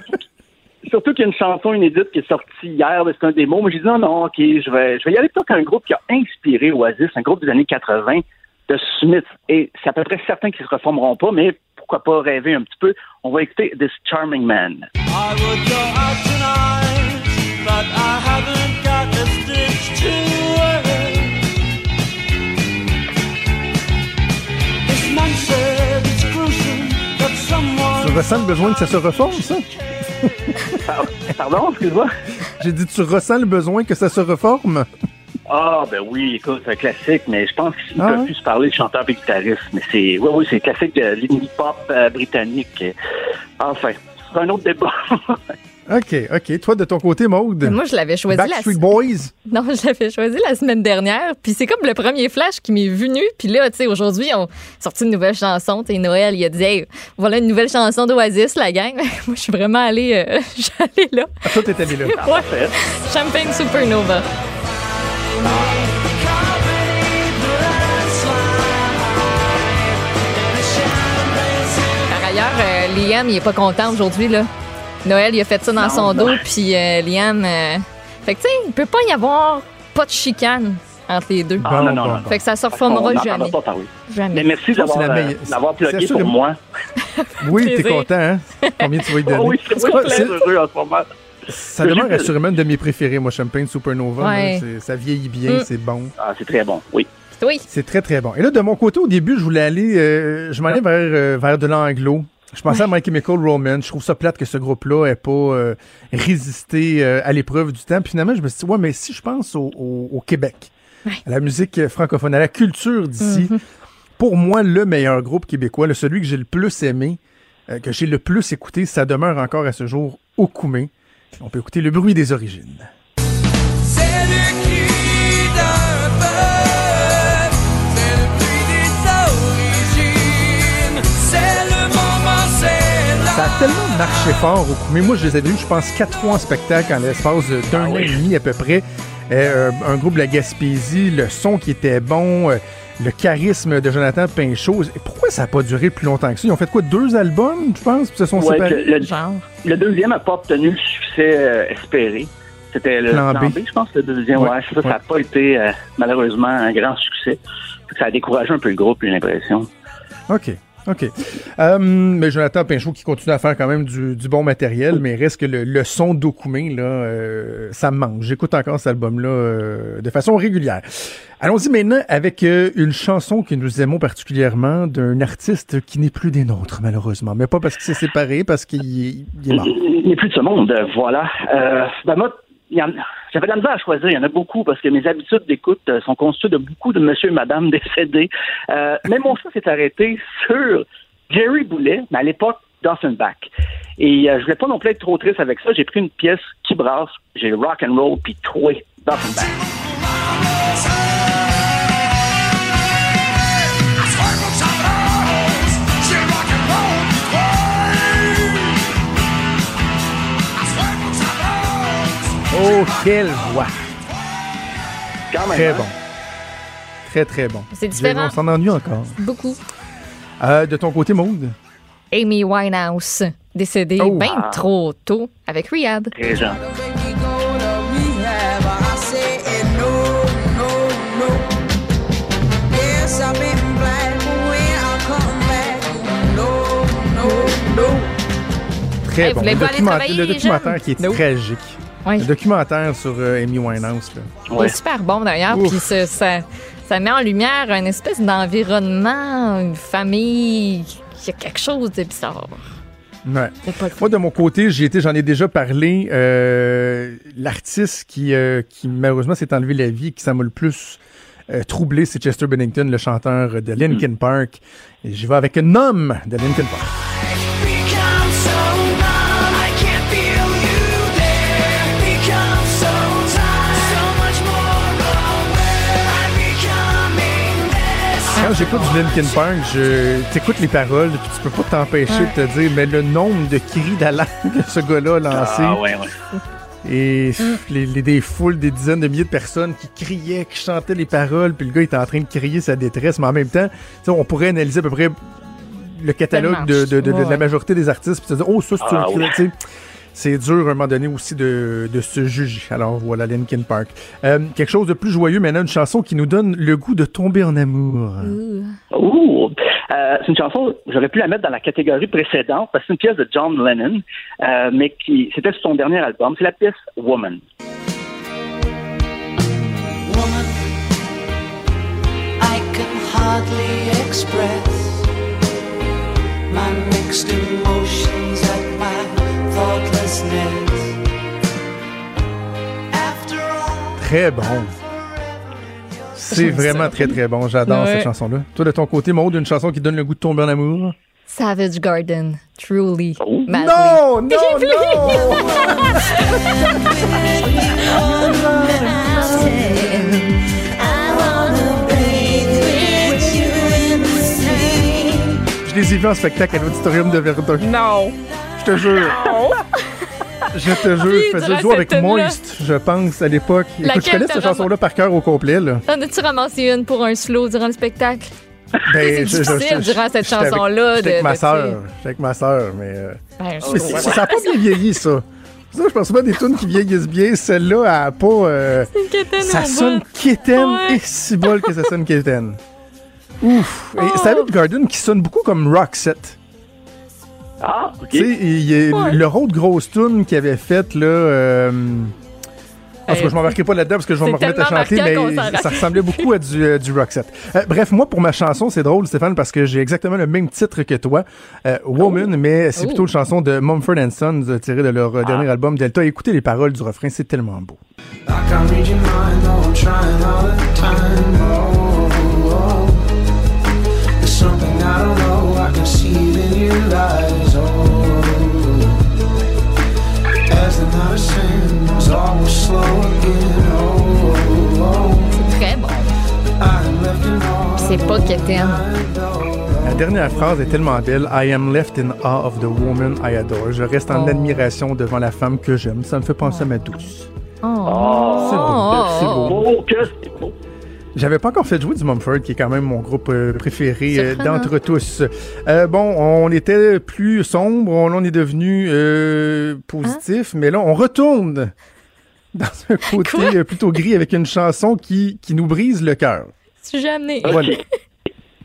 surtout qu'il y a une chanson inédite qui est sortie hier, c'est un démo. Mais j'ai dit non, non, ok, je vais, je vais y aller plutôt qu'un groupe qui a inspiré Oasis, un groupe des années 80 de Smith. Et c'est à peu près certain qu'ils se reformeront pas, mais pourquoi pas rêver un petit peu. On va écouter This Charming Man. I would go out tonight, but I haven't ressens le besoin que ça se reforme, ça? Par- *laughs* Pardon, excuse-moi? J'ai dit, tu ressens le besoin que ça se reforme? Ah, ben oui, écoute, c'est un classique, mais je pense qu'ils Ah peuvent ouais? plus se parler de chanteur et guitariste. Mais c'est, oui, oui, c'est classique de l'indie pop euh, britannique. Enfin, c'est un autre débat. *laughs* OK, OK. Toi, de ton côté, Maude? Moi, je l'avais choisi la Backstreet Boys? *laughs* Non, je l'avais choisi la semaine dernière. Puis c'est comme le premier flash qui m'est venu. Puis là, tu sais, aujourd'hui, on a sorti une nouvelle chanson. Tu sais, Noël, il a dit, hey, voilà une nouvelle chanson d'Oasis, la gang. *laughs* Moi, je suis vraiment allée, euh, *laughs* allée là. Ah, toi, t'es allé là. Ouais. Champagne Supernova. Par ailleurs, euh, Liam, il est pas content aujourd'hui, là. Noël, il a fait ça dans Non, son dos, puis euh, Liam. euh, Fait que, tu sais, il peut pas y avoir pas de chicane entre les deux. Ah, Bon, non, non, non. Fait que ça se reformera jamais. pas parler. Mais Jamais. merci d'avoir, euh, plugué pour que- moi. Oui, t'es content, hein? Combien tu vas y donner? Oh *laughs* oui, c'est en ce moment. Ça demeure assurément une de mes préférées, moi, Champagne Supernova. Ouais. là. C'est- Ça vieillit bien, Mm. c'est bon. Ah, c'est très bon, oui. Oui. C'est très, très bon. Et là, de mon côté, au début, je voulais aller... euh, je m'en allais vers, euh, vers de l'anglo. Je pensais à My Chemical Romance. Je trouve ça plate que ce groupe-là ait pas euh, résisté euh, à l'épreuve du temps. Puis finalement, je me suis dit, ouais, mais si je pense au, au- au Québec, à la musique francophone, à la culture d'ici, pour moi, le meilleur groupe québécois, le celui que j'ai le plus aimé, euh, que j'ai le plus écouté, ça demeure encore à ce jour au Koumé. On peut écouter le bruit des origines. C'est Ça a tellement marché fort au Koumé. Moi, je les avais vus, je pense, quatre fois en spectacle en l'espace d'un an et demi à peu près. Euh, un groupe de la Gaspésie, le son qui était bon, euh, le charisme de Jonathan Pinchot. Et Pourquoi ça n'a pas duré plus longtemps que ça? Ils ont fait quoi, deux albums, je pense, puis se sont Ouais, séparés? le, Genre. le deuxième n'a pas obtenu le succès euh, espéré. C'était le Plan plan, B. B. je pense, le deuxième. Ouais, ça, ça n'a ouais. pas été euh, malheureusement un grand succès. Ça a découragé un peu le groupe, j'ai l'impression. OK. OK. Euh, mais Jonathan Pinchot qui continue à faire quand même du, du bon matériel, mais reste que le, le son d'Okoumé, là, euh, ça me manque. J'écoute encore cet album-là euh, de façon régulière. Allons-y maintenant avec euh, une chanson que nous aimons particulièrement d'un artiste qui n'est plus des nôtres, malheureusement. Mais pas parce qu'il s'est séparé, parce qu'il est, est mort. Il n'est plus de ce monde, voilà. Euh, ben moi, j'avais de la misère à choisir. Il y en a beaucoup parce que mes habitudes d'écoute euh, sont constituées de beaucoup de monsieur et madame *laughs* décédés. Euh, mais mon choix s'est arrêté sur Jerry Boulet, mais à l'époque, Dawson-Bach. Et euh, je voulais pas non plus être trop triste avec ça. J'ai pris une pièce qui brasse, j'ai rock and roll puis troué Dawson-Bach. Oh, quelle voix! Quand même. Très hein? bon. Très, très bon. C'est différent. On s'en ennuie encore. Beaucoup. Euh, de ton côté, Maude? Amy Winehouse, décédée Oh. bien Ah. trop tôt avec Rehab. Très. Très Hey, bon. Le, documentaire- le qui est No. tragique. Oui. Le documentaire sur euh, Amy Winehouse. Là. Il Ouais. est super bon d'ailleurs. Puis ça, ça, ça met en lumière une espèce d'environnement, une famille. Il y a quelque chose de bizarre. Ouais. Moi, de mon côté, j'y étais, j'en ai déjà parlé. euh, L'artiste qui, euh, qui, malheureusement, s'est enlevé la vie, qui ça m'a le plus euh, troublé, c'est Chester Bennington, le chanteur de Linkin Park. Et j'y vais avec un homme de Linkin Park. Quand j'écoute du Linkin Park, je t'écoutes les paroles, puis tu peux pas t'empêcher de te dire, mais le nombre de cris d'alarme que ce gars-là a lancé. Ah ouais, ouais. Et pff, les, les- des foules, des dizaines de milliers de personnes qui criaient, qui chantaient les paroles, puis le gars était en train de crier sa détresse, mais en même temps, on pourrait analyser à peu près le catalogue de, de- de- de Ouais, la ouais. majorité des artistes, puis se dire, oh, ça, c'est Ah, un cri- oui. tu sais. C'est dur à un moment donné aussi de, de se juger. Alors voilà, Linkin Park. Euh, quelque chose de plus joyeux maintenant, une chanson qui nous donne le goût de tomber en amour. Ouh! Euh, c'est une chanson, j'aurais pu la mettre dans la catégorie précédente, parce que c'est une pièce de John Lennon, euh, mais qui c'était son dernier album. C'est la pièce Woman. woman I can hardly express my mixed emotions at my Très bon. C'est vraiment très très bon. J'adore Ouais. cette chanson-là. Toi, de ton côté, Maud, une chanson qui donne le goût de tomber en amour? Savage Garden, truly. Oh. Non, non, non! Je les ai vus en spectacle à l'auditorium de Verdun. Non. Je te jure. Je te jure, je faisais le duo avec. Moist, je pense, à l'époque. Écoute, je connais cette chanson-là par cœur au complet. T'en as-tu ramassé une pour un slow durant le spectacle? Ben, C'est difficile durant cette j'étais avec- chanson-là J'étais avec ma sœur. J'étais avec ma sœur, mais... euh, Ben, mais c'est- ça n'a pas bien vieilli, ça. Ça, je pense pas des tunes qui vieillissent bien. Celle-là, elle a pas... euh, une quétaine ça sonne quétaine Ouais. et si bol que ça sonne quétaine. Ouf! Oh. Et Savage Garden qui sonne beaucoup comme Roxette. Ah, OK. Tu sais, il y a Ouais. leur autre grosse tune qu'il avait faite, là. Euh, en tout cas, je m'embarquerai pas là-dedans parce que je vais me remettre à tellement chanter, marquant qu'on mais s'en ça ressemblait beaucoup à du, euh, du Roxette. Euh, bref, moi, pour ma chanson, c'est drôle, Stéphane, parce que j'ai exactement le même titre que toi, euh, Woman, mais c'est Oh. plutôt une chanson de Mumford Sons euh, tirée de leur euh, dernier album Delta. Écoutez les paroles du refrain, c'est tellement beau. I can't read your mind, though I'm trying all the time. Oh, oh, oh. There's something I don't know, I can see eyes. Oh, as the night ascends, all will slow again. Oh, oh, oh. Très bon. I'm left in awe. C'est pas quétaine. La dernière phrase est tellement belle. I am left in awe of the woman I adore. Je reste en Oh. admiration devant la femme que j'aime. Ça me fait penser à ma douce. Oh. C'est beau, c'est beau. J'avais pas encore fait jouer du Mumford, qui est quand même mon groupe euh, préféré euh, d'entre tous. Euh, bon, on était plus sombre, on, on est devenu euh, positif, mais là, on retourne dans un côté Quoi? plutôt gris avec une chanson qui, qui nous brise le cœur. Si jamais. OK. Voilà.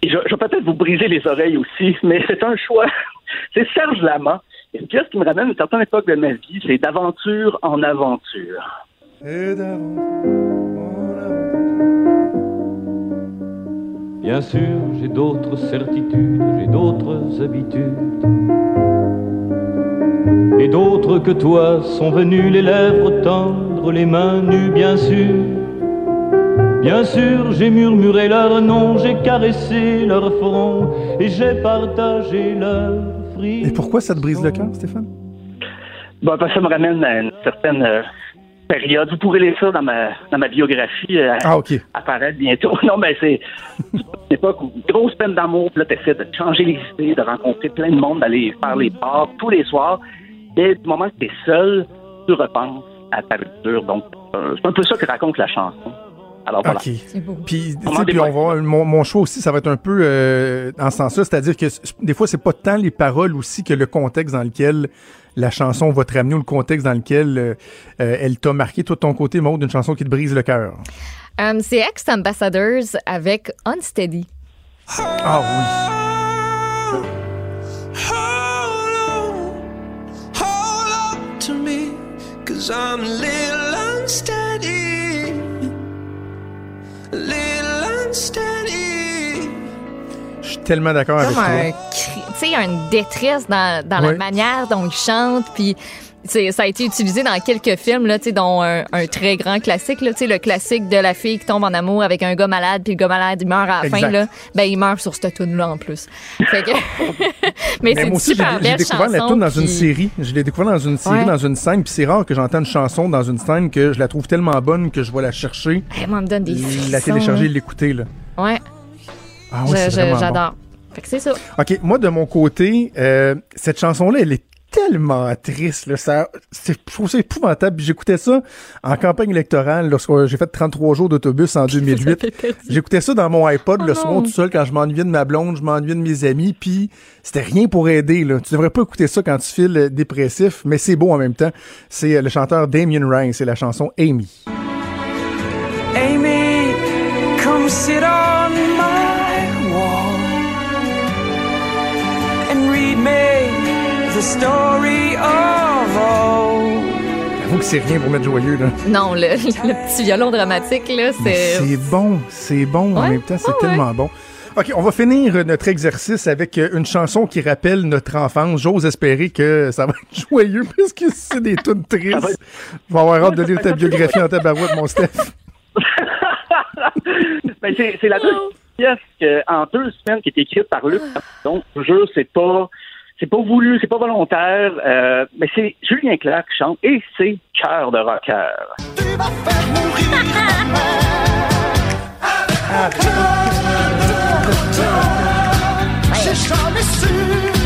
Je, je vais peut-être vous briser les oreilles aussi, mais c'est un choix. C'est Serge Lama. Une pièce qui me ramène à une certaine époque de ma vie, c'est d'aventure en aventure. Et Bien sûr, j'ai d'autres certitudes, j'ai d'autres habitudes. Et d'autres que toi sont venus les lèvres tendres, les mains nues, bien sûr. Bien sûr, j'ai murmuré leur nom, j'ai caressé leur front, et j'ai partagé leur fruits. Et pourquoi ça te brise le cœur, Stéphane? Bon, ben, ça me ramène à une certaine euh, période. Vous pourrez lire ça dans ma, dans ma biographie. euh, Ah, OK. apparaître bientôt. *laughs* Non, mais c'est une époque où grosse peine d'amour, puis là, t'essaies de changer les idées, de rencontrer plein de monde, d'aller faire les bars tous les soirs. Et du moment que t'es seul, tu repenses à ta rupture. Donc, euh, c'est un peu ça que raconte la chanson. Alors voilà. OK. C'est beau. Puis, tu sais, Comment puis on va, mon, mon choix aussi, ça va être un peu euh, en ce sens-là, c'est-à-dire que des fois, c'est pas tant les paroles aussi que le contexte dans lequel la chanson va te ramener ou le contexte dans lequel euh, euh, elle t'a marqué. Toi, de ton côté, Maud, d'une chanson qui te brise le cœur. Euh, c'est Ex-Ambassadors avec Unsteady. Ah oui. Hold on, hold on to me, cause I'm a little unsteady. A little unsteady. Je suis tellement d'accord avec toi. un cri, tu sais, une détresse dans, dans la manière dont il chante, puis ça a été utilisé dans quelques films, là, tu sais, dont un, un très grand classique, là, tu sais, le classique de la fille qui tombe en amour avec un gars malade, puis le gars malade, il meurt à la Exact. fin, là. Ben, il meurt sur cette tune-là, en plus. Fait que... *laughs* Mais, Mais c'est aussi, j'ai découvert la tune dans une série. Je l'ai découvert dans une série, Ouais. dans une scène, puis c'est rare que j'entende une chanson dans une scène que je la trouve tellement bonne que je vais la chercher, elle me donne des la télécharger là. l'écouter. là. Ouais, Ah oui, j'adore. Fait que c'est ça. OK, moi, de mon côté, euh, cette chanson-là, elle est tellement triste. Là. Ça, c'est, je trouve ça épouvantable. J'écoutais ça en campagne électorale lorsque j'ai fait 33 jours d'autobus en *laughs* 2008. J'écoutais ça dans mon iPod le Oh soir non. tout seul quand je m'ennuyais de ma blonde, je m'ennuyais de mes amis. Puis c'était rien pour aider. Là. Tu devrais pas écouter ça quand tu files euh, dépressif, mais c'est beau en même temps. C'est euh, le chanteur Damien Ryan. C'est la chanson Amy. Amy, come sit on my read me the story of old. J'avoue que c'est rien pour mettre joyeux. Là. Non, le, *laughs* le petit violon dramatique, là, c'est. C'est bon, c'est bon en Ouais, même temps, c'est tellement bon. OK, on va finir notre exercice avec euh, une chanson qui rappelle notre enfance. J'ose espérer que ça va être *laughs* joyeux puisque c'est des tunes tristes. Je vais avoir hâte de lire ta *laughs* biographie en tabarouette, mon Steph. Ben, c'est, c'est la deuxième pièce que, en deux semaines qui est écrite par Luc. Donc, je vous jure, c'est pas, c'est pas voulu, c'est pas volontaire, euh, mais c'est Julien Clerc qui chante et c'est Cœur de rocker. J'ai jamais su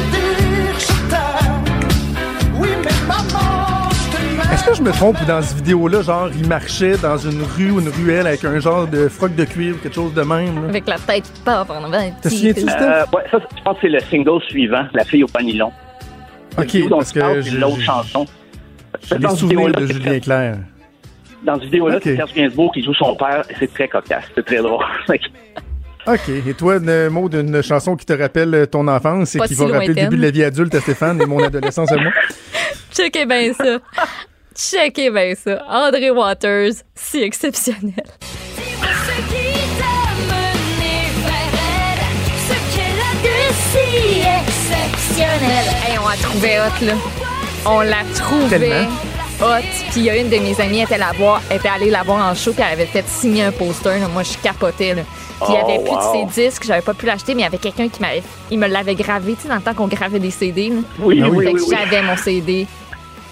que je me trompe ou dans cette vidéo-là, genre, il marchait dans une rue ou une ruelle avec un genre de froc de cuir ou quelque chose de même? là? Avec la tête qui part en avant. Te souviens-tu, Steph? Euh, ouais, ça, je pense que c'est le single suivant, La fille au panilon. OK, parce que c'est je- l'autre chanson. J'ai les Dans cette souvenirs vidéo-là, de c'est Julien Clerc. Dans cette vidéo-là, Ok. c'est Serge Gainsbourg qui joue son père et c'est très cocasse, c'est très drôle. *laughs* OK. Et toi, un mot d'une chanson qui te rappelle ton enfance et Pas qui si va rappeler le lointaine. début de la vie adulte à Stéphane et mon adolescence à moi? *laughs* Checkez bien ça. Checkez bien ça. André Waters, si exceptionnel. Hey, on la trouvait hot, là. On la Tellement. hot. Puis il y a une de mes amies, elle était, la voir, elle était allée la voir en show, puis elle avait fait signer un poster. là. Moi, je capotais. Là. Puis il y Oh, avait plus wow. de ses disques, j'avais pas pu l'acheter, mais il y avait quelqu'un qui m'avait, il me l'avait gravé, tu sais, dans le temps qu'on gravait des CD. là. Oui, oui. oui, Fait oui, que oui. j'avais mon CD.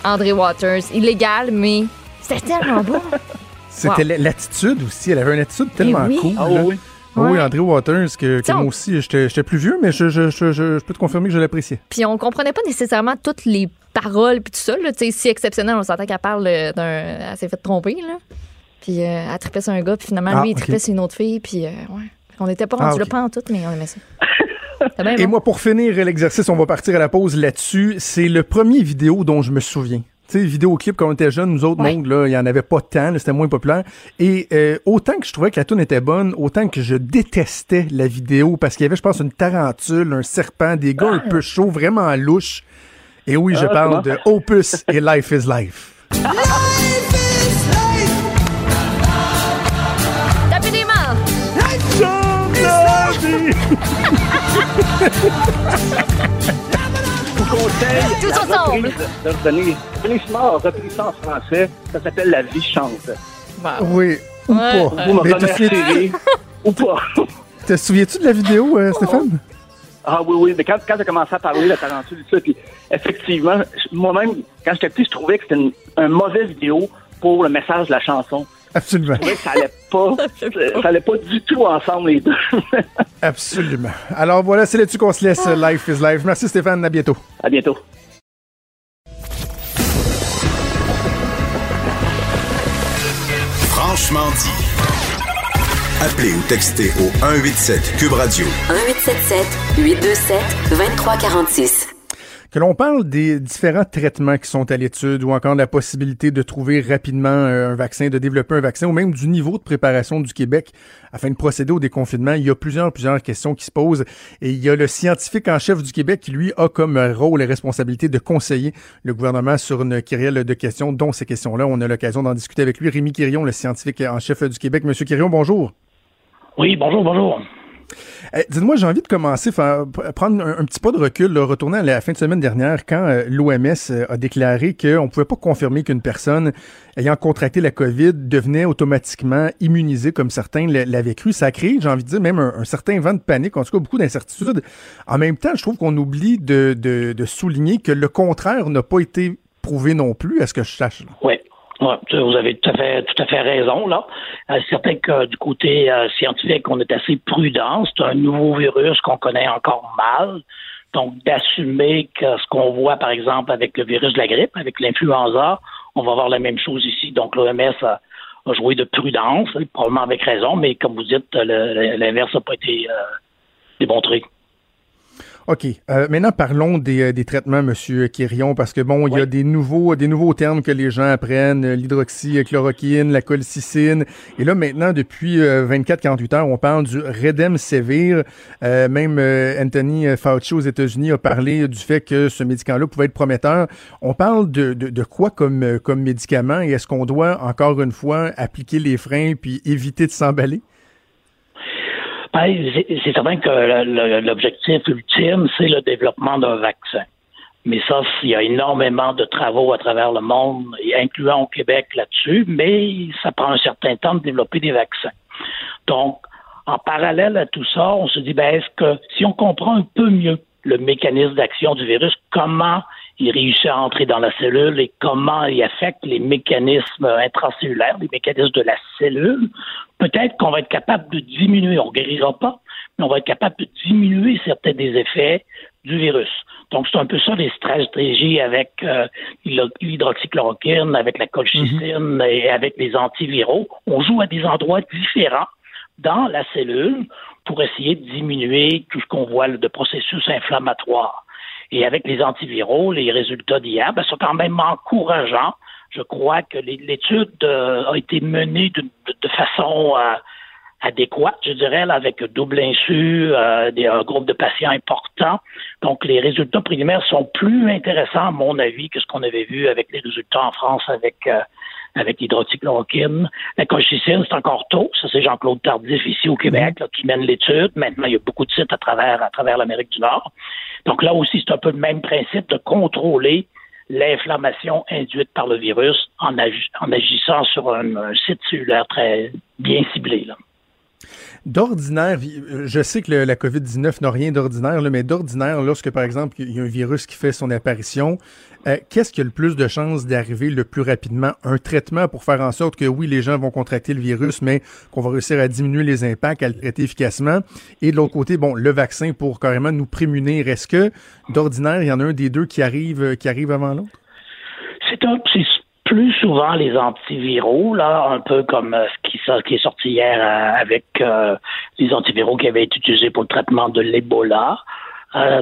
André Waters. Illégal, mais c'était tellement beau. *laughs* C'était Wow. l'attitude aussi. Elle avait une attitude tellement oui. cool. Ah oui. Ah oui, Ouais. André Waters, que, moi aussi, j'étais plus vieux, mais je, je, je, je- je peux te confirmer que je l'appréciais. Puis on comprenait pas nécessairement toutes les paroles puis tout ça. Là. Tu sais, Si exceptionnel, on s'entend qu'elle parle euh, d'un... Elle s'est fait tromper, là. Puis euh, elle trippait sur un gars, puis finalement, Ah, lui, il ok. trippait sur une autre fille, puis euh, ouais. On n'était pas Ah, rendu ok. là pas en tout, mais on aimait ça. *laughs* Bien Et bon. moi, pour finir l'exercice, on va partir à la pause là-dessus. C'est le premier vidéo dont je me souviens. Tu sais, vidéoclip quand on était jeunes, nous autres, Ouais. monde, là, il y en avait pas tant, c'était moins populaire. Et euh, autant que je trouvais que la tune était bonne, autant que je détestais la vidéo parce qu'il y avait, je pense, une tarentule, un serpent, des gars un peu chauds, vraiment louches. Et oui, je Ah, parle de Opus et Life is Life. Tapez des mains! Je vous conseille Tous ensemble. reprise de René, René Simard a repris ça en français. Ça s'appelle La vie chante. Oui, ou Ouais. pas. Vous me remercierez ou pas. *laughs* te souviens-tu de la vidéo, euh, Stéphane? Ah oui, oui, mais quand, quand j'ai commencé à parler, la tarentule, tout ça, puis effectivement, moi-même, quand j'étais petit, je trouvais que c'était une, un mauvais vidéo pour le message de la chanson. Absolument. Que *laughs* ça allait pas, ça allait pas du tout ensemble, les deux. *laughs* Absolument. Alors voilà, c'est là-dessus qu'on se laisse. Life is Life. Merci Stéphane, à bientôt. à bientôt. Franchement dit. Appelez ou textez au 187 Cube Radio 1877 827 2346. Que l'on parle des différents traitements qui sont à l'étude ou encore de la possibilité de trouver rapidement euh, un vaccin, de développer un vaccin ou même du niveau de préparation du Québec afin de procéder au déconfinement, il y a plusieurs, plusieurs questions qui se posent et il y a le scientifique en chef du Québec qui, lui, a comme rôle et responsabilité de conseiller le gouvernement sur une kyrielle de questions, dont ces questions-là. On a l'occasion d'en discuter avec lui. Rémi Quirion, le scientifique en chef du Québec. Monsieur Quirion, bonjour. Oui, bonjour, bonjour. Eh, Dites-moi, j'ai envie de commencer, faire, prendre un, petit pas de recul, là, retourner à la fin de semaine dernière, quand euh, l'OMS euh, a déclaré qu'on ne pouvait pas confirmer qu'une personne ayant contracté la COVID devenait automatiquement immunisée, comme certains l'avaient cru. Ça a créé, j'ai envie de dire, même un, certain vent de panique, en tout cas beaucoup d'incertitudes. En même temps, je trouve qu'on oublie de, souligner que le contraire n'a pas été prouvé non plus, à ce que je sache. Oui. Ouais, vous avez tout à fait, tout à fait raison là. Euh, c'est certain que du côté euh, scientifique, on est assez prudent. C'est un nouveau virus qu'on connaît encore mal. Donc, d'assumer que ce qu'on voit, par exemple, avec le virus de la grippe, avec l'influenza, on va avoir la même chose ici. Donc, l'OMS a, a joué de prudence, probablement avec raison, mais comme vous dites, l'inverse n'a pas été euh, démontré. OK. Euh, maintenant, parlons des, euh, des traitements, Monsieur Quirion, parce que bon, il y a des nouveaux, des nouveaux termes que les gens apprennent, euh, l'hydroxychloroquine, la colcicine. Et là, maintenant, depuis 24-48 heures, on parle du Redemsevir. Euh, même euh, Anthony Fauci aux États-Unis a parlé du fait que ce médicament-là pouvait être prometteur. On parle de, de, de quoi comme, euh, comme médicament et est-ce qu'on doit, encore une fois, appliquer les freins puis éviter de s'emballer? C'est certain que l'objectif ultime, c'est le développement d'un vaccin. Mais ça, il y a énormément de travaux à travers le monde, incluant au Québec là-dessus, mais ça prend un certain temps de développer des vaccins. Donc, en parallèle à tout ça, on se dit, ben, est-ce que si on comprend un peu mieux le mécanisme d'action du virus, comment il réussit à entrer dans la cellule et comment il affecte les mécanismes intracellulaires, les mécanismes de la cellule, peut-être qu'on va être capable de diminuer, on ne guérira pas, mais on va être capable de diminuer certains des effets du virus. Donc, c'est un peu ça les stratégies avec euh, l'hydro- l'hydroxychloroquine, avec la colchicine et avec les antiviraux. On joue à des endroits différents dans la cellule pour essayer de diminuer tout ce qu'on voit de processus inflammatoires. Et avec les antiviraux, les résultats d'hier ben, sont quand même encourageants. Je crois que l'étude euh, a été menée de, de- façon euh, adéquate, je dirais, là, avec double insu, euh, des- un groupe de patients important. Donc, les résultats primaires sont plus intéressants, à mon avis, que ce qu'on avait vu avec les résultats en France avec euh, avec l'hydroxychloroquine. La colchicine, c'est encore tôt. Ça, c'est Jean-Claude Tardif ici au Québec là, qui mène l'étude. Maintenant, il y a beaucoup de sites à travers, à travers l'Amérique du Nord. Donc là aussi, c'est un peu le même principe de contrôler l'inflammation induite par le virus en, agi- en agissant sur un, un site cellulaire très bien ciblé. Là. D'ordinaire, euh, je sais que la COVID-19 n'a rien d'ordinaire, mais d'ordinaire, lorsque, par exemple, il y a un virus qui fait son apparition, euh, qu'est-ce qui a le plus de chances d'arriver le plus rapidement? Un traitement pour faire en sorte que, oui, les gens vont contracter le virus, mais qu'on va réussir à diminuer les impacts, à le traiter efficacement. Et de l'autre côté, bon, le vaccin pour carrément nous prémunir. Est-ce que, d'ordinaire, il y en a un des deux qui arrive, euh, qui arrive avant l'autre? C'est un, plus souvent les antiviraux, là, un peu comme euh, ce qui, est sorti hier euh, avec euh, les antiviraux qui avaient été utilisés pour le traitement de l'Ebola.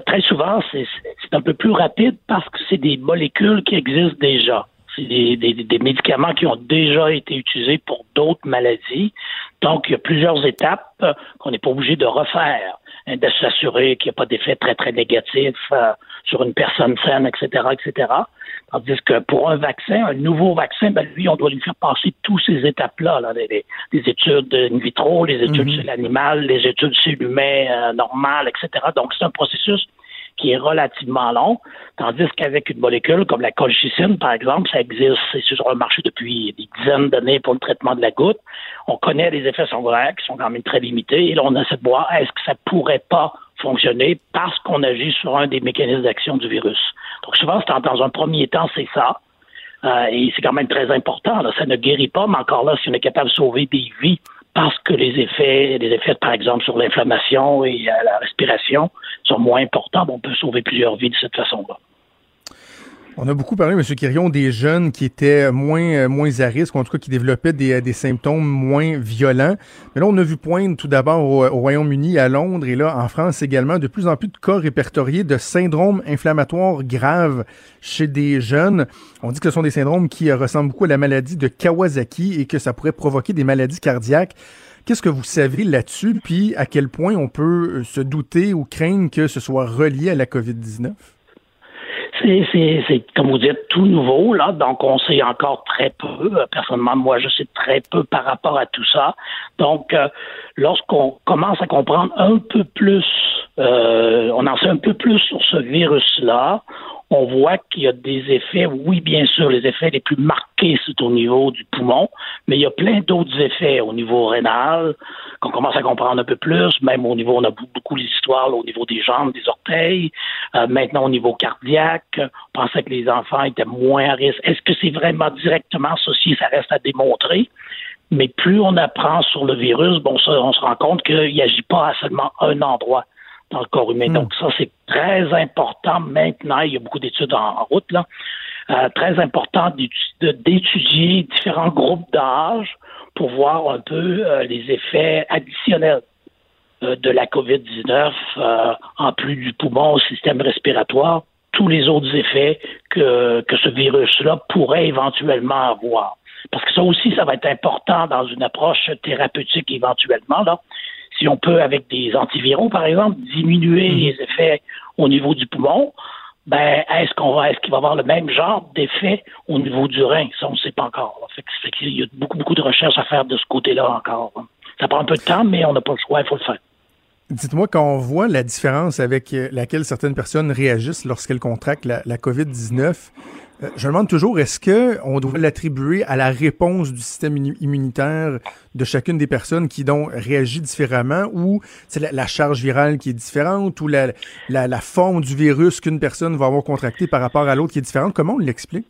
Très souvent, c'est un peu plus rapide parce que c'est des molécules qui existent déjà. C'est des, médicaments qui ont déjà été utilisés pour d'autres maladies. Donc, il y a plusieurs étapes qu'on n'est pas obligé de refaire, hein, de s'assurer qu'il n'y a pas d'effet très, très négatif sur une personne saine, etc., etc. Tandis que pour un vaccin, un nouveau vaccin, ben lui, on doit lui faire passer toutes ces étapes-là, là, les, les- études in vitro, les études chez l'animal, les études chez l'humain euh, normal, etc. Donc, c'est un processus qui est relativement long, tandis qu'avec une molécule comme la colchicine, par exemple, ça existe, c'est sur le marché depuis des dizaines d'années pour le traitement de la goutte. On connaît les effets secondaires qui sont quand même très limités, et là, on essaie de voir est-ce que ça pourrait pas fonctionner parce qu'on agit sur un des mécanismes d'action du virus. Donc, souvent, c'est dans un premier temps, c'est ça. Euh, et c'est quand même très important. Ça ne guérit pas, mais encore là, si on est capable de sauver des vies parce que les effets, les effets, par exemple, sur l'inflammation et euh, la respiration sont moins importants, bon, on peut sauver plusieurs vies de cette façon-là. On a beaucoup parlé, M. Quirion, des jeunes qui étaient moins, euh, moins à risque, en tout cas qui développaient des, des symptômes moins violents. Mais là, on a vu poindre tout d'abord au, au Royaume-Uni, à Londres et là, en France également, de plus en plus de cas répertoriés de syndromes inflammatoires graves chez des jeunes. On dit que ce sont des syndromes qui euh, ressemblent beaucoup à la maladie de Kawasaki et que ça pourrait provoquer des maladies cardiaques. Qu'est-ce que vous savez là-dessus, puis à quel point on peut euh, se douter ou craindre que ce soit relié à la COVID-19? C'est, comme vous dites, tout nouveau, là, donc on sait encore très peu. Euh, Personnellement, moi, je sais très peu par rapport à tout ça. Donc, euh, lorsqu'on commence à comprendre un peu plus, euh, on en sait un peu plus sur ce virus-là, on voit qu'il y a des effets, oui, bien sûr, les effets les plus marqués, c'est au niveau du poumon, mais il y a plein d'autres effets au niveau rénal qu'on commence à comprendre un peu plus, même au niveau, on a beaucoup d'histoires au niveau des jambes, des orteils, euh, maintenant au niveau cardiaque, on pensait que les enfants étaient moins à risque. Est-ce que c'est vraiment directement associé? Ça reste à démontrer. Mais plus on apprend sur le virus, bon, on se rend compte qu'il n'agit pas à seulement un endroit. Dans le corps humain. Donc ça, c'est très important maintenant. Il y a beaucoup d'études en, en route, là. Euh, très important d'étudier différents groupes d'âge pour voir un peu euh, les effets additionnels euh, de la COVID-19, euh, en plus du poumon au système respiratoire, tous les autres effets que, que ce virus-là pourrait éventuellement avoir. Parce que ça aussi, ça va être important dans une approche thérapeutique éventuellement. Là. Si on peut, avec des antiviraux, par exemple, diminuer les effets au niveau du poumon, ben est-ce qu'on va est-ce qu'il va avoir le même genre d'effet au niveau du rein? Ça, on ne sait pas encore. là. Fait que- fait qu'il y a beaucoup, beaucoup de recherches à faire de ce côté-là encore. là. Ça prend un peu de temps, mais on n'a pas le choix, il faut le faire. Dites-moi, quand on voit la différence avec euh, laquelle certaines personnes réagissent lorsqu'elles contractent la, la COVID-19, euh, je me demande toujours, est-ce que on doit l'attribuer à la réponse du système immu- immunitaire de chacune des personnes qui donc réagit différemment ou c'est la, la charge virale qui est différente ou la, la, la forme du virus qu'une personne va avoir contracté par rapport à l'autre qui est différente? Comment on l'explique?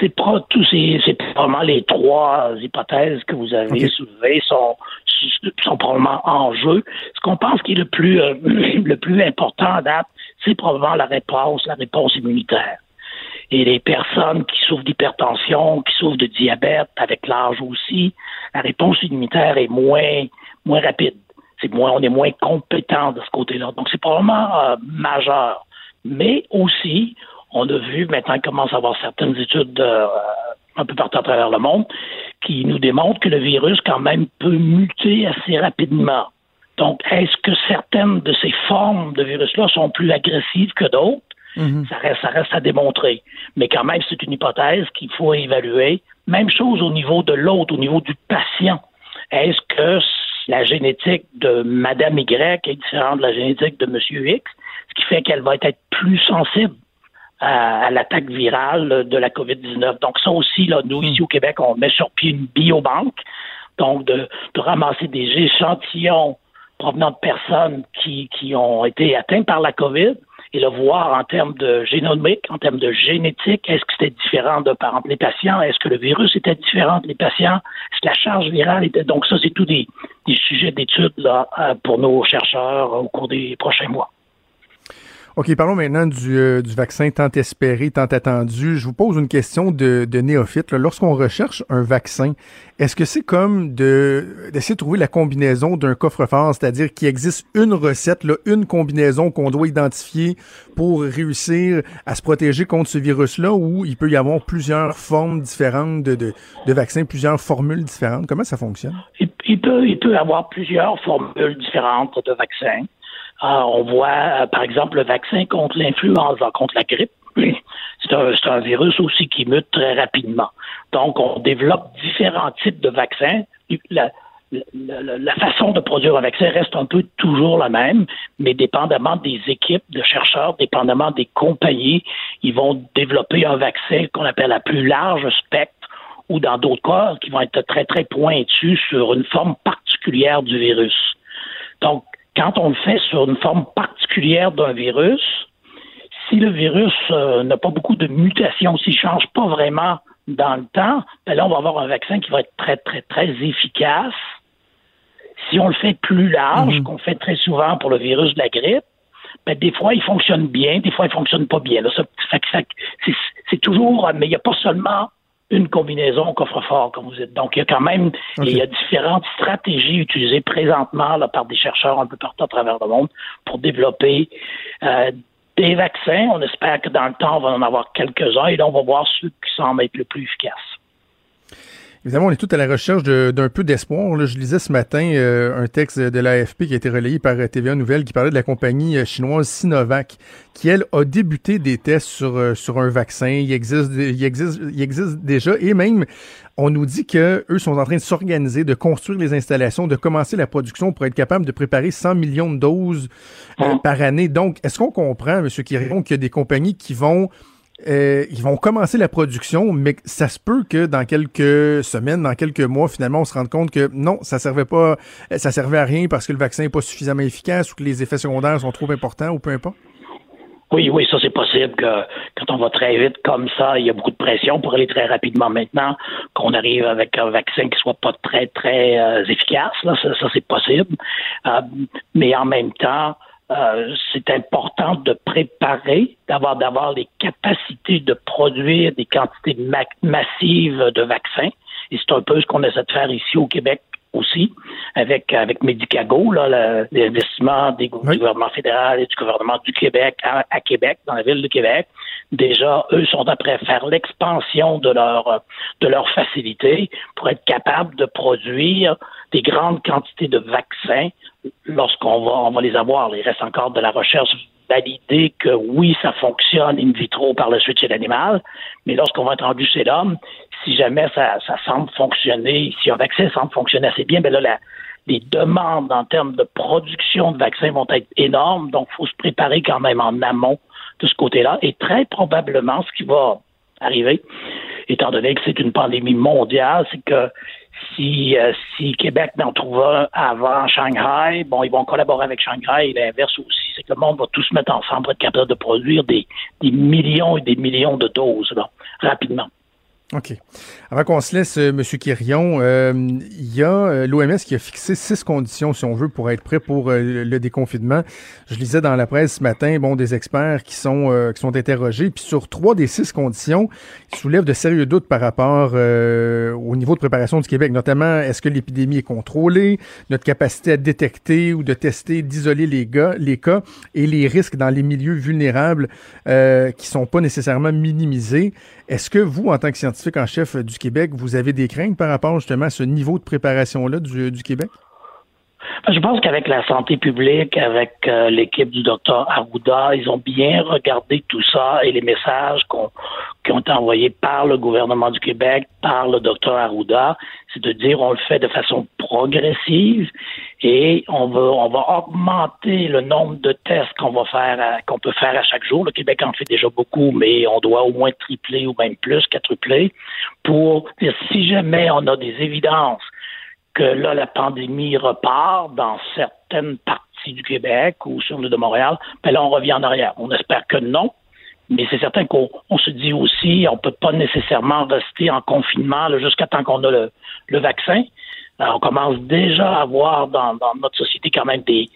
C'est pro- tous ces, c'est probablement les trois hypothèses que vous avez soulevées sont, sont probablement en jeu. Ce qu'on pense qui est le plus, euh, *clears throat* le plus important à date, c'est probablement la réponse, la réponse immunitaire. Et les personnes qui souffrent d'hypertension, qui souffrent de diabète, avec l'âge aussi, la réponse immunitaire est moins, moins rapide. C'est moins, on est moins compétent de ce côté-là. Donc, c'est probablement euh, majeur. Mais aussi, on a vu maintenant qu'il commence à avoir certaines études euh, un peu partout à travers le monde qui nous démontrent que le virus, quand même, peut muter assez rapidement. Donc, est-ce que certaines de ces formes de virus-là sont plus agressives que d'autres? Ça, reste, ça reste à démontrer. Mais quand même, c'est une hypothèse qu'il faut évaluer. Même chose au niveau de l'autre, au niveau du patient. Est-ce que la génétique de Madame Y est différente de la génétique de Monsieur X, ce qui fait qu'elle va être plus sensible à, à l'attaque virale de la COVID-19. Donc ça aussi, là, nous, ici au Québec, on met sur pied une biobanque, donc de, de ramasser des échantillons provenant de personnes qui, qui ont été atteintes par la COVID et le voir en termes de génomique, en termes de génétique, est-ce que c'était différent de par exemple les patients, est-ce que le virus était différent des patients, est-ce que la charge virale était donc ça c'est tout des, des sujets d'étude là euh, pour nos chercheurs au cours des prochains mois. OK, parlons maintenant du, euh, du vaccin tant espéré, tant attendu. Je vous pose une question de, de néophyte. Lorsqu'on recherche un vaccin, est-ce que c'est comme de d'essayer de trouver la combinaison d'un coffre-fort, c'est-à-dire qu'il existe une recette, là, une combinaison qu'on doit identifier pour réussir à se protéger contre ce virus-là, ou il peut y avoir plusieurs formes différentes de, de, de vaccins, plusieurs formules différentes? Comment ça fonctionne? Il, il peut, il peut avoir plusieurs formules différentes de vaccins. Euh, on voit, euh, par exemple, le vaccin contre l'influenza, contre la grippe. *clears throat* C'est un, virus aussi qui mute très rapidement. Donc, on développe différents types de vaccins. La façon de produire un vaccin reste un peu toujours la même, mais dépendamment des équipes de chercheurs, dépendamment des compagnies, ils vont développer un vaccin qu'on appelle à plus large spectre ou dans d'autres cas qui vont être très, très pointus sur une forme particulière du virus. Donc, quand on le fait sur une forme particulière d'un virus, si le virus euh, n'a pas beaucoup de mutations, s'il ne change pas vraiment dans le temps, ben là, on va avoir un vaccin qui va être très, très, très efficace. Si on le fait plus large, qu'on fait très souvent pour le virus de la grippe, ben, des fois, il fonctionne bien, des fois, il fonctionne pas bien. Là, ça, fait que ça- c'est, c'est toujours, mais il n'y a pas seulement une combinaison coffre-fort, comme vous dites. Donc, il y a quand même, il y a différentes stratégies utilisées présentement là, par des chercheurs un peu partout à travers le monde pour développer euh, des vaccins. On espère que dans le temps, on va en avoir quelques-uns et là, on va voir ceux qui semblent être le plus efficaces. Évidemment, on est tout à la recherche de- d'un peu d'espoir. Je lisais ce matin euh, un texte de l'AFP qui a été relayé par euh, TVA Nouvelle qui parlait de la compagnie euh, chinoise Sinovac, qui, elle, a débuté des tests sur, euh, sur un vaccin. Il existe, il, existe, il existe déjà. Et même, on nous dit que eux sont en train de s'organiser, de construire les installations, de commencer la production pour être capable de préparer 100 millions de doses euh, par année. Donc, est-ce qu'on comprend, M. Quirion, qu'il y a des compagnies qui vont euh, ils vont commencer la production, mais ça se peut que dans quelques semaines, dans quelques mois, finalement, on se rende compte que non, ça servait pas, ça servait à rien parce que le vaccin n'est pas suffisamment efficace ou que les effets secondaires sont trop importants ou peu importe. Oui, oui, ça c'est possible que quand on va très vite comme ça, il y a beaucoup de pression pour aller très rapidement maintenant, qu'on arrive avec un vaccin qui soit pas très, très euh, efficace. Ça, c'est possible. Euh, mais en même temps, euh, c'est important de préparer, d'avoir d'avoir les capacités de produire des quantités ma- massives de vaccins. Et c'est un peu ce qu'on essaie de faire ici au Québec aussi, avec avec Medicago, l'investissement des du gouvernement fédéral et du gouvernement du Québec à, à Québec, dans la ville de Québec. Déjà, eux sont après faire l'expansion de leur de leur facilité pour être capables de produire des grandes quantités de vaccins lorsqu'on va les avoir. Il reste encore de la recherche validée que oui, ça fonctionne in vitro par la suite chez l'animal, mais lorsqu'on va être rendu chez l'homme, si jamais ça, semble fonctionner, si un vaccin semble fonctionner assez bien, ben là, les demandes en termes de production de vaccins vont être énormes, donc il faut se préparer quand même en amont de ce côté-là. Et très probablement, ce qui va arriver, étant donné que c'est une pandémie mondiale, c'est que si, euh, si Québec n'en trouve un avant Shanghai, bon, ils vont collaborer avec Shanghai et l'inverse aussi, c'est que le monde va tous se mettre ensemble pour être capable de produire des, des millions et des millions de doses là, rapidement. OK. Avant qu'on se laisse, euh, M. Quirion, euh, il y a euh, l'OMS qui a fixé six conditions, si on veut, pour être prêt pour le déconfinement. Je lisais dans la presse ce matin, bon, des experts qui sont qui sont interrogés, puis sur trois des six conditions, ils soulèvent de sérieux doutes par rapport au niveau de préparation du Québec, notamment est-ce que l'épidémie est contrôlée, notre capacité à détecter ou de tester, d'isoler les les cas et les risques dans les milieux vulnérables qui sont pas nécessairement minimisés. Est-ce que vous, en tant que scientifique en chef du Québec, vous avez des craintes par rapport justement à ce niveau de préparation-là du, du Québec? Je pense qu'avec la santé publique, avec euh, l'équipe du docteur Arruda, ils ont bien regardé tout ça et les messages qu'on- qui ont été envoyés par le gouvernement du Québec, par le docteur Arruda, c'est de dire on le fait de façon progressive et on va on va augmenter le nombre de tests qu'on va faire qu'on peut faire à chaque jour. Le Québec en fait déjà beaucoup, mais on doit au moins tripler ou même plus, quadrupler pour dire si jamais on a des évidences que là, la pandémie repart dans certaines parties du Québec ou sur l'île de Montréal, ben là, on revient en arrière. On espère que non, mais c'est certain qu'on on se dit aussi, on peut pas nécessairement rester en confinement jusqu'à temps qu'on a le, le vaccin. Alors, on commence déjà à voir dans, dans notre société quand même des,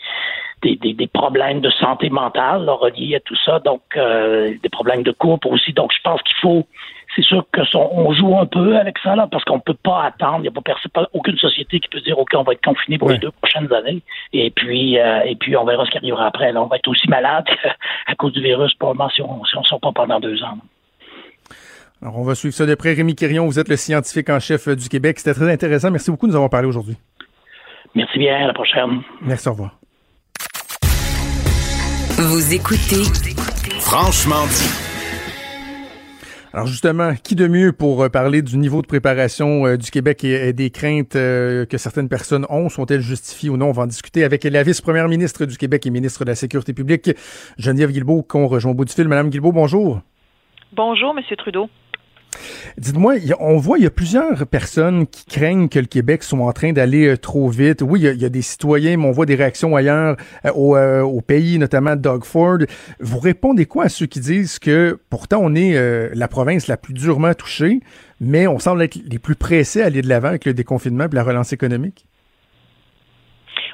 des, des, des problèmes de santé mentale là, reliés à tout ça, donc euh, des problèmes de couple aussi. Donc, je pense qu'il faut, c'est sûr que son- on joue un peu avec ça là, parce qu'on peut pas attendre. Il n'y a pas, personne- pas aucune société qui peut dire ok, on va être confiné pour les deux prochaines années, et puis euh, et puis on verra ce qui arrivera après. Là, on va être aussi malade *laughs* à cause du virus probablement si on si on sort pas pendant deux ans. Alors, on va suivre ça de près. Rémi Quirion, vous êtes le scientifique en chef euh, du Québec. C'était très intéressant. Merci beaucoup de nous avoir parlé aujourd'hui. Merci bien, à la prochaine. Merci, au revoir. Vous écoutez Franchement dit. Alors justement, qui de mieux pour euh, parler du niveau de préparation euh, du Québec et, des craintes euh, que certaines personnes ont, sont-elles justifiées ou non? On va en discuter avec la vice-première ministre du Québec et ministre de la Sécurité publique, Geneviève Guilbeault, qu'on rejoint au bout du fil. Madame Guilbeault, bonjour. Bonjour, Monsieur Trudeau. Dites-moi, on voit, il y a plusieurs personnes qui craignent que le Québec soit en train d'aller euh, trop vite. Oui, il y, a, des citoyens, mais on voit des réactions ailleurs, euh, au, euh, au pays, notamment Doug Ford. Vous répondez quoi à ceux qui disent que pourtant on est la province la plus durement touchée, mais on semble être les plus pressés à aller de l'avant avec le déconfinement et la relance économique?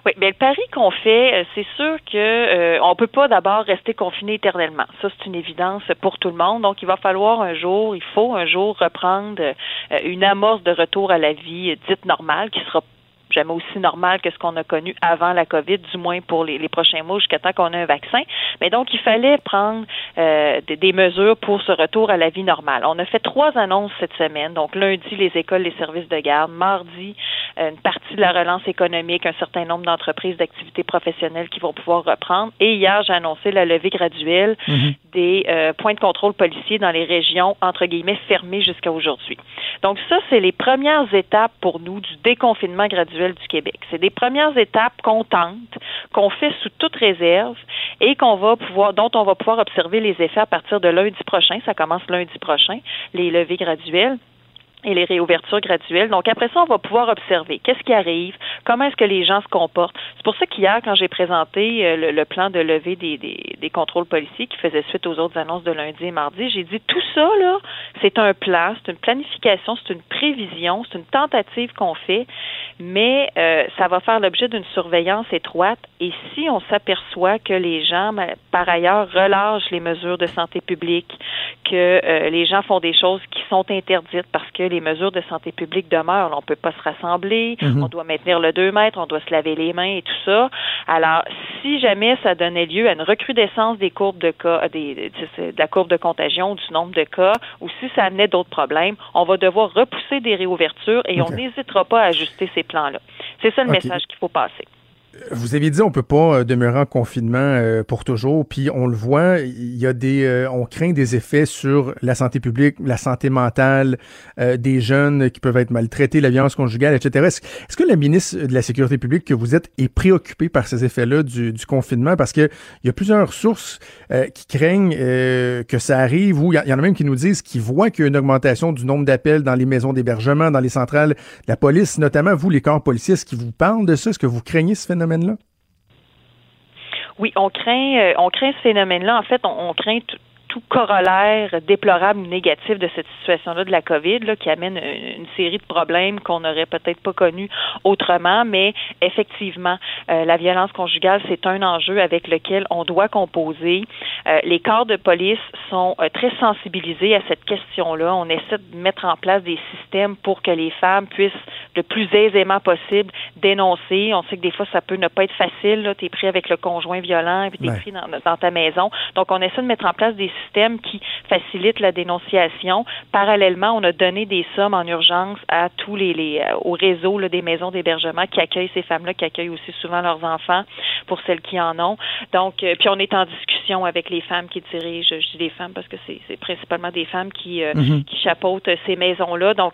Oui, bien le pari qu'on fait, euh, c'est sûr que euh, on peut pas d'abord rester confiné éternellement. Ça, c'est une évidence pour tout le monde. Donc, il va falloir un jour, il faut un jour reprendre euh, une amorce de retour à la vie euh, dite normale, qui sera jamais aussi normal que ce qu'on a connu avant la COVID, du moins pour les, les prochains mois jusqu'à temps qu'on ait un vaccin. Mais donc, il fallait prendre euh, des, des mesures pour ce retour à la vie normale. On a fait trois annonces cette semaine. Donc, lundi, les écoles, les services de garde. Mardi, euh, une partie de la relance économique, un certain nombre d'entreprises d'activités professionnelles qui vont pouvoir reprendre. Et hier, j'ai annoncé la levée graduelle des euh, points de contrôle policiers dans les régions, entre guillemets, fermées jusqu'à aujourd'hui. Donc ça, c'est les premières étapes pour nous du déconfinement graduel du Québec. C'est des premières étapes qu'on tente, qu'on fait sous toute réserve et dont on va pouvoir observer les effets à partir de lundi prochain. Ça commence lundi prochain, les levées graduelles. Et les réouvertures graduelles. Donc après ça, on va pouvoir observer qu'est-ce qui arrive, comment est-ce que les gens se comportent. C'est pour ça qu'hier, quand j'ai présenté euh, le, plan de levée des, des, contrôles policiers qui faisait suite aux autres annonces de lundi et mardi, j'ai dit tout ça là, c'est un plan, c'est une planification, c'est une prévision, c'est une tentative qu'on fait, mais euh, ça va faire l'objet d'une surveillance étroite. Et si on s'aperçoit que les gens, ma- par ailleurs, relâchent les mesures de santé publique, que euh, les gens font des choses qui sont interdites parce que les mesures de santé publique demeurent. On ne peut pas se rassembler, Mhm. on doit maintenir le 2 mètres, on doit se laver les mains et tout ça. Alors, si jamais ça donnait lieu à une recrudescence des courbes de cas, euh, des, de, la courbe de contagion, du nombre de cas, ou si ça amenait d'autres problèmes, on va devoir repousser des réouvertures et on n'hésitera pas à ajuster ces plans-là. C'est ça le message qu'il faut passer. Vous avez dit on peut pas euh, demeurer en confinement euh, pour toujours, puis on le voit, il y a des, euh, on craint des effets sur la santé publique, la santé mentale des jeunes qui peuvent être maltraités, la violence conjugale, etc. Est-ce, que la ministre de la Sécurité publique que vous êtes est préoccupée par ces effets-là du, du confinement? Parce que il y a plusieurs sources qui craignent que ça arrive ou il y, en a même qui nous disent qu'ils voient qu'il y a une augmentation du nombre d'appels dans les maisons d'hébergement, dans les centrales la police, notamment vous les corps policiers, est-ce qu'ils vous parlent de ça, est-ce que vous craignez ce Oui, on craint, euh, on craint ce phénomène-là. En fait, on, craint tout corollaire déplorable ou négatif de cette situation-là de la COVID, qui amène une, série de problèmes qu'on n'aurait peut-être pas connus autrement, mais effectivement, euh, la violence conjugale, c'est un enjeu avec lequel on doit composer. Euh, les corps de police sont très sensibilisés à cette question-là. On essaie de mettre en place des systèmes pour que les femmes puissent le plus aisément possible dénoncer. On sait que des fois, ça peut ne pas être facile. Tu es pris avec le conjoint violent, puis tu es Ouais. pris dans, dans ta maison. Donc, on essaie de mettre en place des systèmes qui facilitent la dénonciation. Parallèlement, on a donné des sommes en urgence à tous les, les euh, au réseau là, des maisons d'hébergement qui accueillent ces femmes-là, qui accueillent aussi souvent leurs enfants pour celles qui en ont. Donc, euh, puis on est en discussion avec les femmes qui dirigent, je dis des femmes parce que c'est principalement des femmes qui, euh, Mhm. qui chapeautent ces maisons-là. Donc,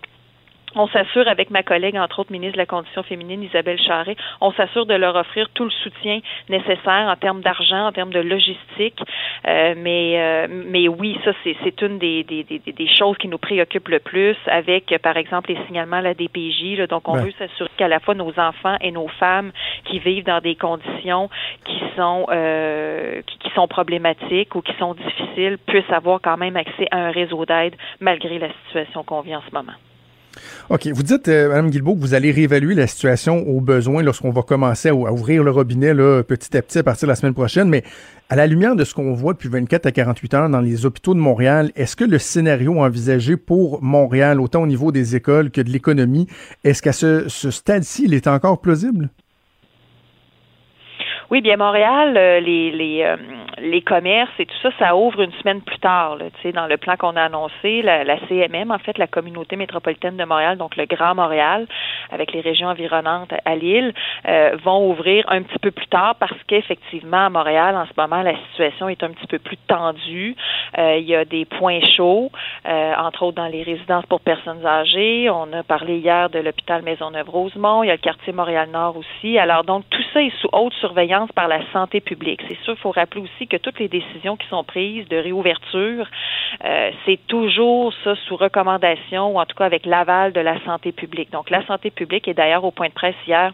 on s'assure avec ma collègue, entre autres ministre de la Condition féminine, Isabelle Charret, on s'assure de leur offrir tout le soutien nécessaire en termes d'argent, en termes de logistique. Euh, mais, euh, mais oui, ça, c'est une des, des, des, des choses qui nous préoccupe le plus avec, par exemple, les signalements à la DPJ. là. donc, on Ouais. veut s'assurer qu'à la fois nos enfants et nos femmes qui vivent dans des conditions qui sont, euh, qui, qui sont problématiques ou qui sont difficiles puissent avoir quand même accès à un réseau d'aide malgré la situation qu'on vit en ce moment. OK. Vous dites, euh, Mme Guilbeault, que vous allez réévaluer la situation au besoin lorsqu'on va commencer à, ouvrir le robinet là, petit à petit à partir de la semaine prochaine. Mais à la lumière de ce qu'on voit depuis 24 à 48 heures dans les hôpitaux de Montréal, est-ce que le scénario envisagé pour Montréal, autant au niveau des écoles que de l'économie, est-ce qu'à ce stade-ci, il est encore plausible? Oui, bien Montréal, euh, les les, euh, les commerces et tout ça, ça ouvre une semaine plus tard. Là, dans le plan qu'on a annoncé, la, la CMM, en fait, la communauté métropolitaine de Montréal, donc le Grand Montréal, avec les régions environnantes à Lille, euh, vont ouvrir un petit peu plus tard parce qu'effectivement, à Montréal, en ce moment, la situation est un petit peu plus tendue. Euh, il y a des points chauds, euh, entre autres dans les résidences pour personnes âgées. On a parlé hier de l'hôpital Maisonneuve-Rosemont. Il y a le quartier Montréal-Nord aussi. Alors, donc, tout ça est sous haute surveillance par la santé publique. C'est sûr, il faut rappeler aussi que toutes les décisions qui sont prises de réouverture, euh, c'est toujours ça sous recommandation ou en tout cas avec l'aval de la santé publique. Donc, la santé publique est d'ailleurs au point de presse hier.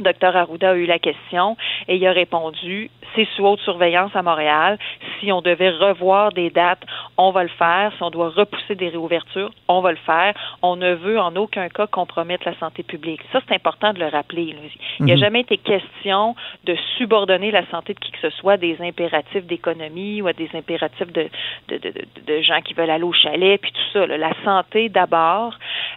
Dr Arruda a eu la question et il a répondu c'est sous haute surveillance à Montréal. Si on devait revoir des dates, on va le faire. Si on doit repousser des réouvertures, on va le faire. On ne veut en aucun cas compromettre la santé publique. Ça, c'est important de le rappeler. Il n'y a Mhm. jamais été question de subordonner la santé de qui que ce soit à des impératifs d'économie ou à des impératifs de, de, de, de- de gens qui veulent aller au chalet, puis tout ça. là. La santé d'abord.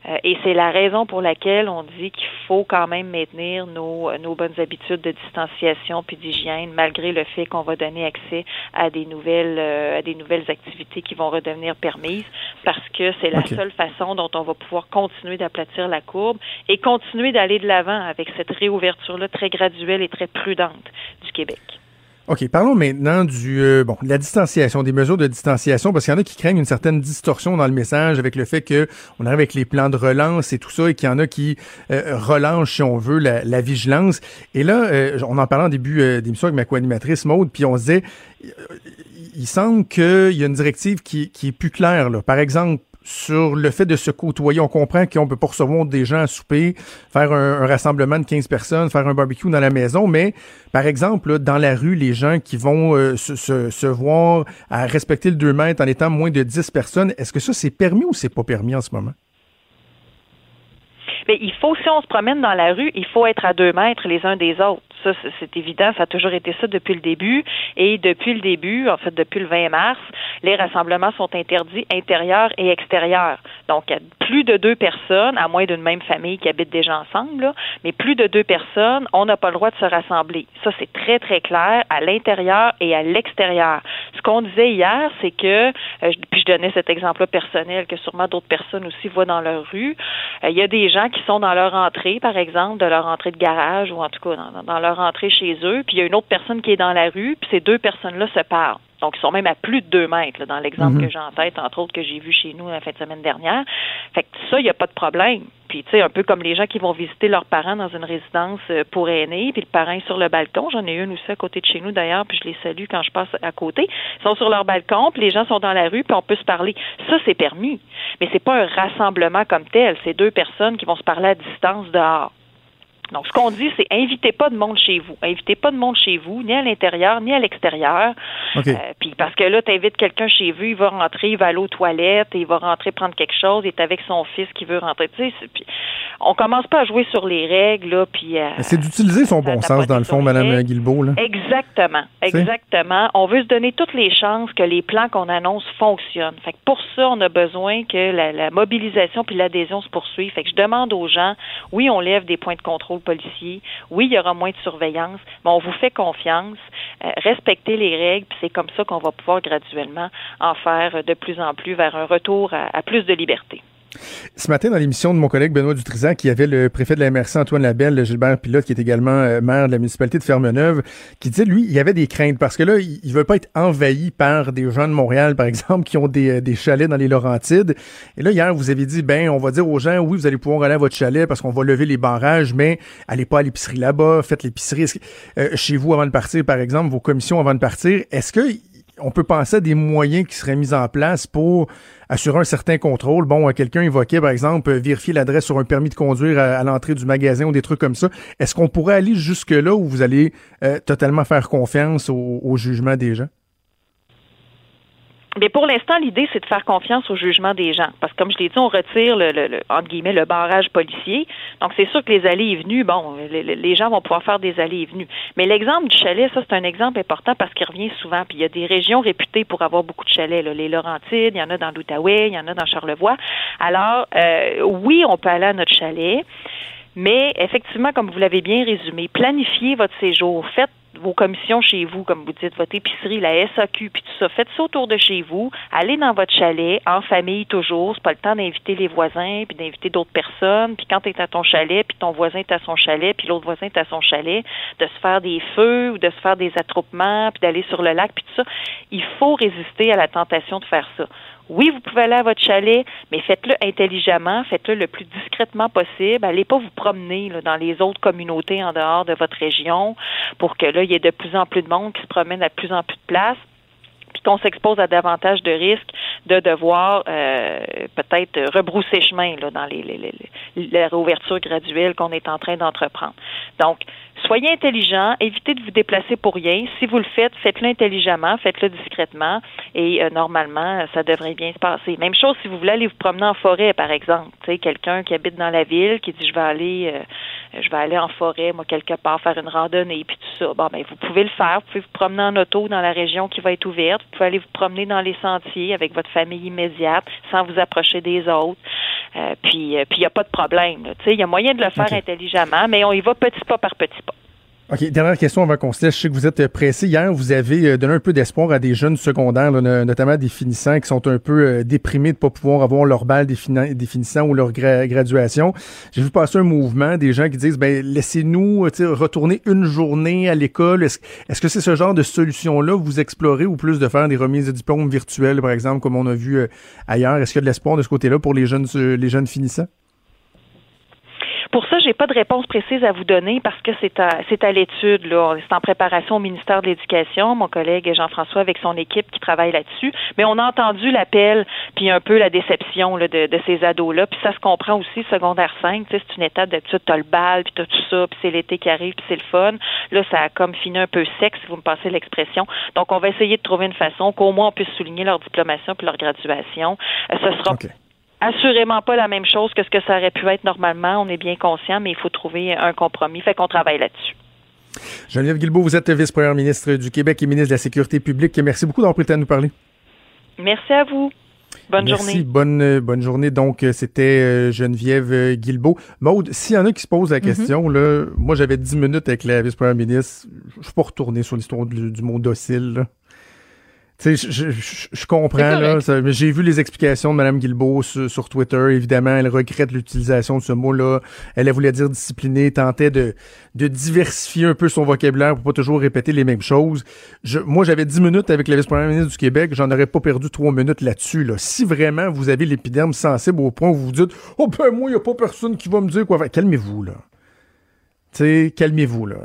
Euh, et c'est la raison pour laquelle on dit qu'il faut quand même maintenir nos, nos bonnes habitudes de distanciation puis d'hygiène, malgré le fait qu'on va donner accès à des nouvelles euh, à des nouvelles activités qui vont redevenir permises, parce que c'est la seule façon dont on va pouvoir continuer d'aplatir la courbe et continuer d'aller de l'avant avec cette réouverture-là très graduelle et très prudente du Québec. OK, parlons maintenant du euh, bon, de la distanciation, des mesures de distanciation, parce qu'il y en a qui craignent une certaine distorsion dans le message avec le fait que on arrive avec les plans de relance et tout ça, et qu'il y en a qui euh, relancent, si on veut, la, la vigilance. Et là, euh, on en parlait en début euh, d'émission avec ma co-animatrice Maude, puis on se disait, euh, il semble qu'il y a une directive qui, qui est plus claire. Là. Par exemple, sur le fait de se côtoyer. On comprend qu'on peut pas recevoir des gens à souper, faire un, rassemblement de 15 personnes, faire un barbecue dans la maison, mais par exemple, dans la rue, les gens qui vont euh, se, se, se voir à respecter le 2 mètres en étant moins de 10 personnes, est-ce que ça c'est permis ou c'est pas permis en ce moment? Mais il faut, si on se promène dans la rue, il faut être à deux mètres les uns des autres. Ça, c'est- évident. Ça a toujours été ça depuis le début. Et depuis le début, en fait, depuis le 20 mars, les rassemblements sont interdits intérieurs et extérieurs. Donc, il y a plus de deux personnes, à moins d'une même famille qui habite déjà ensemble, là, mais plus de deux personnes, on n'a pas le droit de se rassembler. Ça, c'est très, très clair à l'intérieur et à l'extérieur. Ce qu'on disait hier, c'est que, euh, puis je donnais cet exemple-là personnel que sûrement d'autres personnes aussi voient dans leur rue, euh, il y a des gens qui sont dans leur entrée, par exemple, de leur entrée de garage ou en tout cas dans, dans leur entrée chez eux, puis il y a une autre personne qui est dans la rue, puis ces deux personnes-là se parlent. Donc, ils sont même à plus de deux mètres, là, dans l'exemple Mhm. que j'ai en tête, entre autres, que j'ai vu chez nous la fin de semaine dernière. Fait que ça, il n'y a pas de problème. Puis, tu sais, un peu comme les gens qui vont visiter leurs parents dans une résidence euh, pour aînés, puis le parent est sur le balcon. J'en ai une aussi à côté de chez nous, d'ailleurs, puis je les salue quand je passe à côté. Ils sont sur leur balcon, puis les gens sont dans la rue, puis on peut se parler. Ça, c'est permis. Mais c'est pas un rassemblement comme tel. C'est deux personnes qui vont se parler à distance dehors. Donc, ce qu'on dit, c'est invitez pas de monde chez vous. Invitez pas de monde chez vous, ni à l'intérieur, ni à l'extérieur. Euh, puis parce que là, tu invites quelqu'un chez vous, il va rentrer, il va aller aux toilettes, il va rentrer prendre quelque chose, il est avec son fils qui veut rentrer. Tu sais, puis on commence pas à jouer sur les règles, là, puis... euh, C'est d'utiliser son bon sens, dans le fond, Mme Guilbeault. Là. Exactement, exactement. On veut se donner toutes les chances que les plans qu'on annonce fonctionnent. Fait que pour ça, on a besoin que la, la mobilisation puis l'adhésion se poursuive. Fait que je demande aux gens, oui, on lève des points de contrôle policiers, oui, il y aura moins de surveillance, mais on vous fait confiance, euh, respectez les règles, puis c'est comme ça qu'on va pouvoir graduellement en faire de plus en plus vers un retour à- à plus de liberté. Ce matin, dans l'émission de mon collègue Benoît Dutrisac, qui avait le préfet de la MRC Antoine Labelle, Gilbert Pilote, qui est également euh, maire de la municipalité de Fermeneuve, qui disait, lui, il y avait des craintes parce que là, il, il veut pas être envahi par des gens de Montréal, par exemple, qui ont des, euh, des chalets dans les Laurentides. Et là, hier, vous avez dit, ben, on va dire aux gens, oui, vous allez pouvoir aller à votre chalet parce qu'on va lever les barrages, mais allez pas à l'épicerie là-bas, faites l'épicerie euh, chez vous avant de partir, par exemple, vos commissions avant de partir. Est-ce que on peut penser à des moyens qui seraient mis en place pour assurer un certain contrôle. Bon, euh, quelqu'un évoquait, par exemple, euh, vérifier l'adresse sur un permis de conduire à, l'entrée du magasin ou des trucs comme ça. Est-ce qu'on pourrait aller jusque-là où vous allez euh, totalement faire confiance au jugement des gens? Mais pour l'instant, l'idée, c'est de faire confiance au jugement des gens. Parce que, comme je l'ai dit, on retire le, le- le- entre guillemets, le barrage policier. Donc, c'est sûr que les allées et venues, bon, les, gens vont pouvoir faire des allées et venues. Mais l'exemple du chalet, ça, c'est un exemple important parce qu'il revient souvent. Puis, il y a des régions réputées pour avoir beaucoup de chalets. là. Les Laurentides, il y en a dans l'Outaouais, il y en a dans Charlevoix. Alors, euh, oui, on peut aller à notre chalet. Mais effectivement, comme vous l'avez bien résumé, planifiez votre séjour. Faites vos commissions chez vous, comme vous dites, votre épicerie, la SAQ, puis tout ça. Faites ça autour de chez vous. Allez dans votre chalet, en famille toujours. C'est pas le temps d'inviter les voisins, puis d'inviter d'autres personnes. Puis quand tu es à ton chalet, puis ton voisin est à son chalet, puis l'autre voisin est à son chalet, de se faire des feux ou de se faire des attroupements, puis d'aller sur le lac, puis tout ça. Il faut résister à la tentation de faire ça. Oui, vous pouvez aller à votre chalet, mais faites-le intelligemment, faites-le le plus discrètement possible. Allez pas vous promener dans les autres communautés en dehors de votre région pour que là, il y ait de plus en plus de monde qui se promène à de plus en plus de places qu'on s'expose à davantage de risques de devoir euh, peut-être rebrousser chemin là, dans les, les, les- la réouverture graduelle qu'on est en train d'entreprendre. Donc, soyez intelligents, évitez de vous déplacer pour rien. Si vous le faites, faites-le intelligemment, faites-le discrètement et euh, normalement, ça devrait bien se passer. Même chose si vous voulez aller vous promener en forêt, par exemple. Quelqu'un qui habite dans la ville qui dit je vais aller euh, je vais aller en forêt, moi, quelque part, faire une randonnée, puis tout ça. Bon, ben, vous pouvez le faire. Vous pouvez vous promener en auto dans la région qui va être ouverte. Vous pouvez aller vous promener dans les sentiers avec votre famille immédiate sans vous approcher des autres. Euh, puis, euh, puis il n'y a pas de problème. là. Tu sais, il y a moyen de le faire intelligemment, mais on y va petit pas par petit pas. OK, dernière question avant qu'on se laisse. Je sais que vous êtes pressé. Hier, vous avez euh, donné un peu d'espoir à des jeunes secondaires, là, no- notamment des finissants qui sont un peu euh, déprimés de ne pas pouvoir avoir leur balle des, des finissants ou leur gra- graduation. J'ai vu passer un mouvement des gens qui disent, ben laissez-nous euh, retourner une journée à l'école. Est-ce que c'est ce genre de solution-là vous explorez ou plus de faire des remises de diplômes virtuelles, par exemple, comme on a vu ailleurs? Est-ce qu'il y a de l'espoir de ce côté-là pour les jeunes, les jeunes finissants? Pour ça, j'ai pas de réponse précise à vous donner parce que c'est à c'est à l'étude là. C'est en préparation au ministère de l'Éducation, mon collègue Jean-François avec son équipe qui travaille là-dessus. Mais on a entendu l'appel puis un peu la déception là, de, de ces ados là. Puis ça se comprend aussi secondaire 5. tu sais, C'est une étape d'habitude, t'as le bal puis t'as tout ça puis c'est l'été qui arrive puis c'est le fun. Là, ça a comme fini un peu sec si vous me passez l'expression. Donc on va essayer de trouver une façon qu'au moins on puisse souligner leur diplomation puis leur graduation. Euh, ce sera assurément pas la même chose que ce que ça aurait pu être normalement. On est bien conscient, mais il faut trouver un compromis. Fait qu'on travaille là-dessus. Geneviève Guilbeault, vous êtes vice-première ministre du Québec et ministre de la Sécurité publique. Merci beaucoup d'avoir pris le temps de nous parler. Merci à vous. Bonne Merci, journée. bonne, euh, bonne journée. Donc, euh, c'était euh, Geneviève Guilbeault. Maude, s'il y en a qui se posent la question, là, moi, j'avais 10 minutes avec la vice-première ministre. Je suis pas retourné sur l'histoire du, du mot docile. là. Tu sais, je, je- je comprends, là. J'ai vu les explications de Mme Guilbeault sur, sur Twitter. Évidemment, elle regrette l'utilisation de ce mot-là. Elle, elle voulait dire discipliné, tentait de, de diversifier un peu son vocabulaire pour pas toujours répéter les mêmes choses. Je, moi, j'avais 10 minutes avec la vice-première ministre du Québec. J'en aurais pas perdu 3 minutes là-dessus. Là. Si vraiment vous avez l'épiderme sensible au point où vous vous dites « Oh ben moi, il a pas personne qui va me dire quoi faire. » Calmez-vous, là. Sais, calmez-vous, là.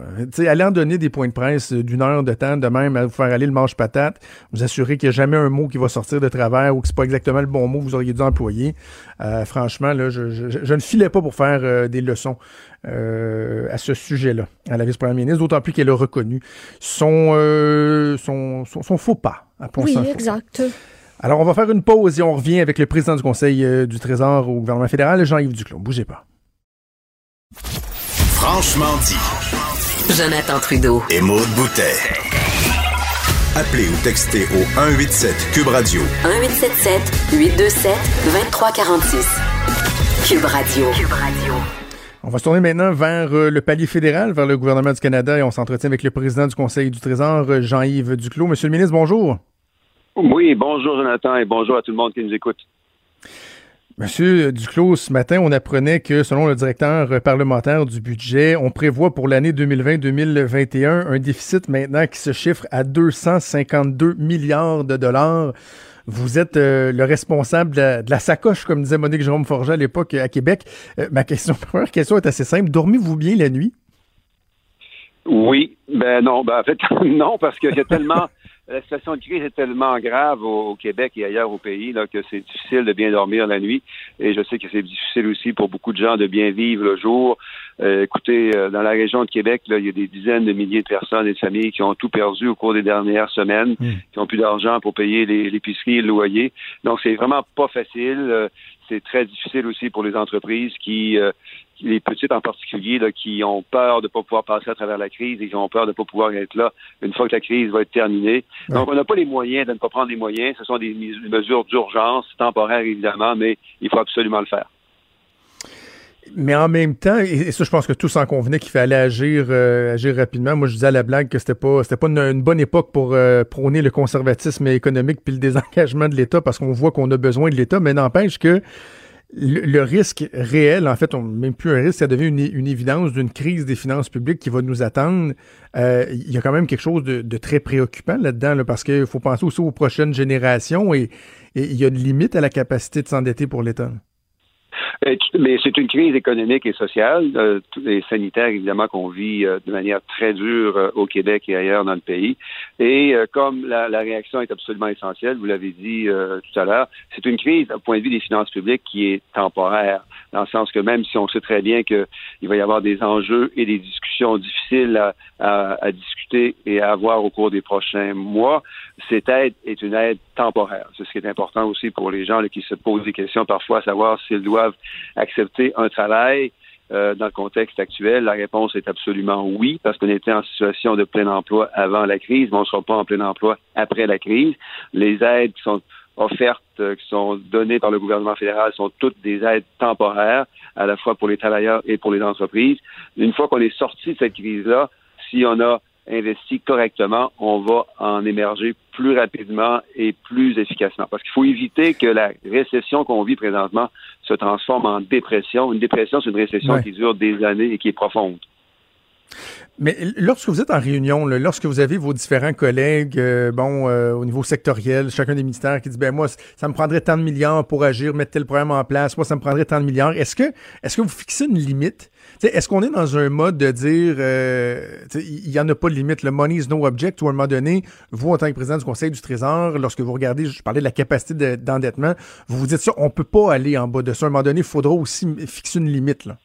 Allez en donner des points de presse d'une heure de temps, de même à vous faire aller le manche-patate, vous assurer qu'il n'y a jamais un mot qui va sortir de travers ou que c'est pas exactement le bon mot que vous auriez dû employer. Euh, franchement, là, je, je- je ne filais pas pour faire euh, des leçons euh, à ce sujet-là, à la vice-première ministre, d'autant plus qu'elle a reconnu son, euh, son, son, son faux pas. Appelons Oui, faux exact. Alors, on va faire une pause et on revient avec le président du Conseil euh, du Trésor au gouvernement fédéral, Jean-Yves Duclos. Bougez pas. Franchement dit. Jonathan Trudeau. Et Maude Boutet. Appelez ou textez au 187 Cube Radio 1877 827 2346. Cube Radio. Cube Radio. On va se tourner maintenant vers euh, le palier fédéral, vers le gouvernement du Canada et on s'entretient avec le président du Conseil du Trésor, euh, Jean-Yves Duclos. Monsieur le ministre, bonjour. Oui, bonjour Jonathan et bonjour à tout le monde qui nous écoute. Monsieur Duclos, ce matin, on apprenait que, selon le directeur parlementaire du budget, on prévoit pour l'année 2020-2021 un déficit maintenant qui se chiffre à 252 milliards de dollars. Vous êtes euh, le responsable de la, sacoche, comme disait Monique Jérôme Forget à l'époque à Québec. Euh, ma question, *laughs* première question est assez simple. Dormez-vous bien la nuit? Oui, ben non, ben en fait *laughs* non parce qu'il y tellement la situation de crise est tellement grave au, au Québec et ailleurs au pays là, que c'est difficile de bien dormir la nuit et je sais que c'est difficile aussi pour beaucoup de gens de bien vivre le jour. Euh, écoutez, euh, dans la région de Québec, là, il y a des dizaines de milliers de personnes et de familles qui ont tout perdu au cours des dernières semaines, qui ont plus d'argent pour payer les- l'épicerie et le loyer. Donc c'est vraiment pas facile. Euh, c'est très difficile aussi pour les entreprises qui euh, les petites en particulier, là, qui ont peur de ne pas pouvoir passer à travers la crise et qui ont peur de ne pas pouvoir être là une fois que la crise va être terminée. Donc, on n'a pas les moyens de ne pas prendre les moyens. Ce sont des mesures d'urgence, temporaires évidemment, mais il faut absolument le faire. Mais en même temps, et et ça, je pense que tous en convenaient qu'il fallait agir, euh, agir rapidement. Moi, je disais à la blague que c'était pas, c'était pas une, une bonne époque pour euh, prôner le conservatisme économique puis le *laughs* désengagement de l'État parce qu'on voit qu'on a besoin de l'État, mais n'empêche que le, risque réel, en fait, on, même plus un risque, ça devient une, une évidence d'une crise des finances publiques qui va nous attendre. Euh, Il y a quand même quelque chose de, de très préoccupant là-dedans, là, parce qu'il faut penser aussi aux prochaines générations et et il y a une limite à la capacité de s'endetter pour l'État. Euh, Mais c'est une crise économique et sociale euh, et sanitaire, évidemment, qu'on vit euh, de manière très dure euh, au Québec et ailleurs dans le pays. Et euh, comme la, la réaction est absolument essentielle, vous l'avez dit euh, tout à l'heure, c'est une crise, au point de vue des finances publiques, qui est temporaire, dans le sens que même si on sait très bien qu'il va y avoir des enjeux et des discussions difficiles à, à- à discuter et à avoir au cours des prochains mois, cette aide est une aide temporaire. C'est ce qui est important aussi pour les gens là, qui se posent des questions parfois, à savoir s'ils doivent accepter un travail euh, dans le contexte actuel? La réponse est absolument oui, parce qu'on était en situation de plein emploi avant la crise, mais on ne sera pas en plein emploi après la crise. Les aides qui sont offertes, euh, qui sont données par le gouvernement fédéral sont toutes des aides temporaires, à la fois pour les travailleurs et pour les entreprises. Une fois qu'on est sorti de cette crise-là, si on a investi correctement, on va en émerger plus rapidement et plus efficacement. Parce qu'il faut éviter que la récession qu'on vit présentement se transforme en dépression. Une dépression, c'est une récession Ouais. qui dure des années et qui est profonde. Mais lorsque vous êtes en réunion, là, lorsque vous avez vos différents collègues, euh, bon, euh, au niveau sectoriel, chacun des ministères qui dit, ben moi, ça me prendrait tant de milliards pour agir, mettre tel programme en place, moi, ça me prendrait tant de milliards. Est-ce que, est-ce que vous fixez une limite? Est-ce qu'on est dans un mode de dire, euh, il n'y en a pas de limite, le money is no object, ou à un moment donné, vous, en tant que président du Conseil du Trésor, lorsque vous regardez, je parlais de la capacité de- d'endettement, vous vous dites ça, on peut pas aller en bas de ça. À un moment donné, il faudra aussi fixer une limite, là.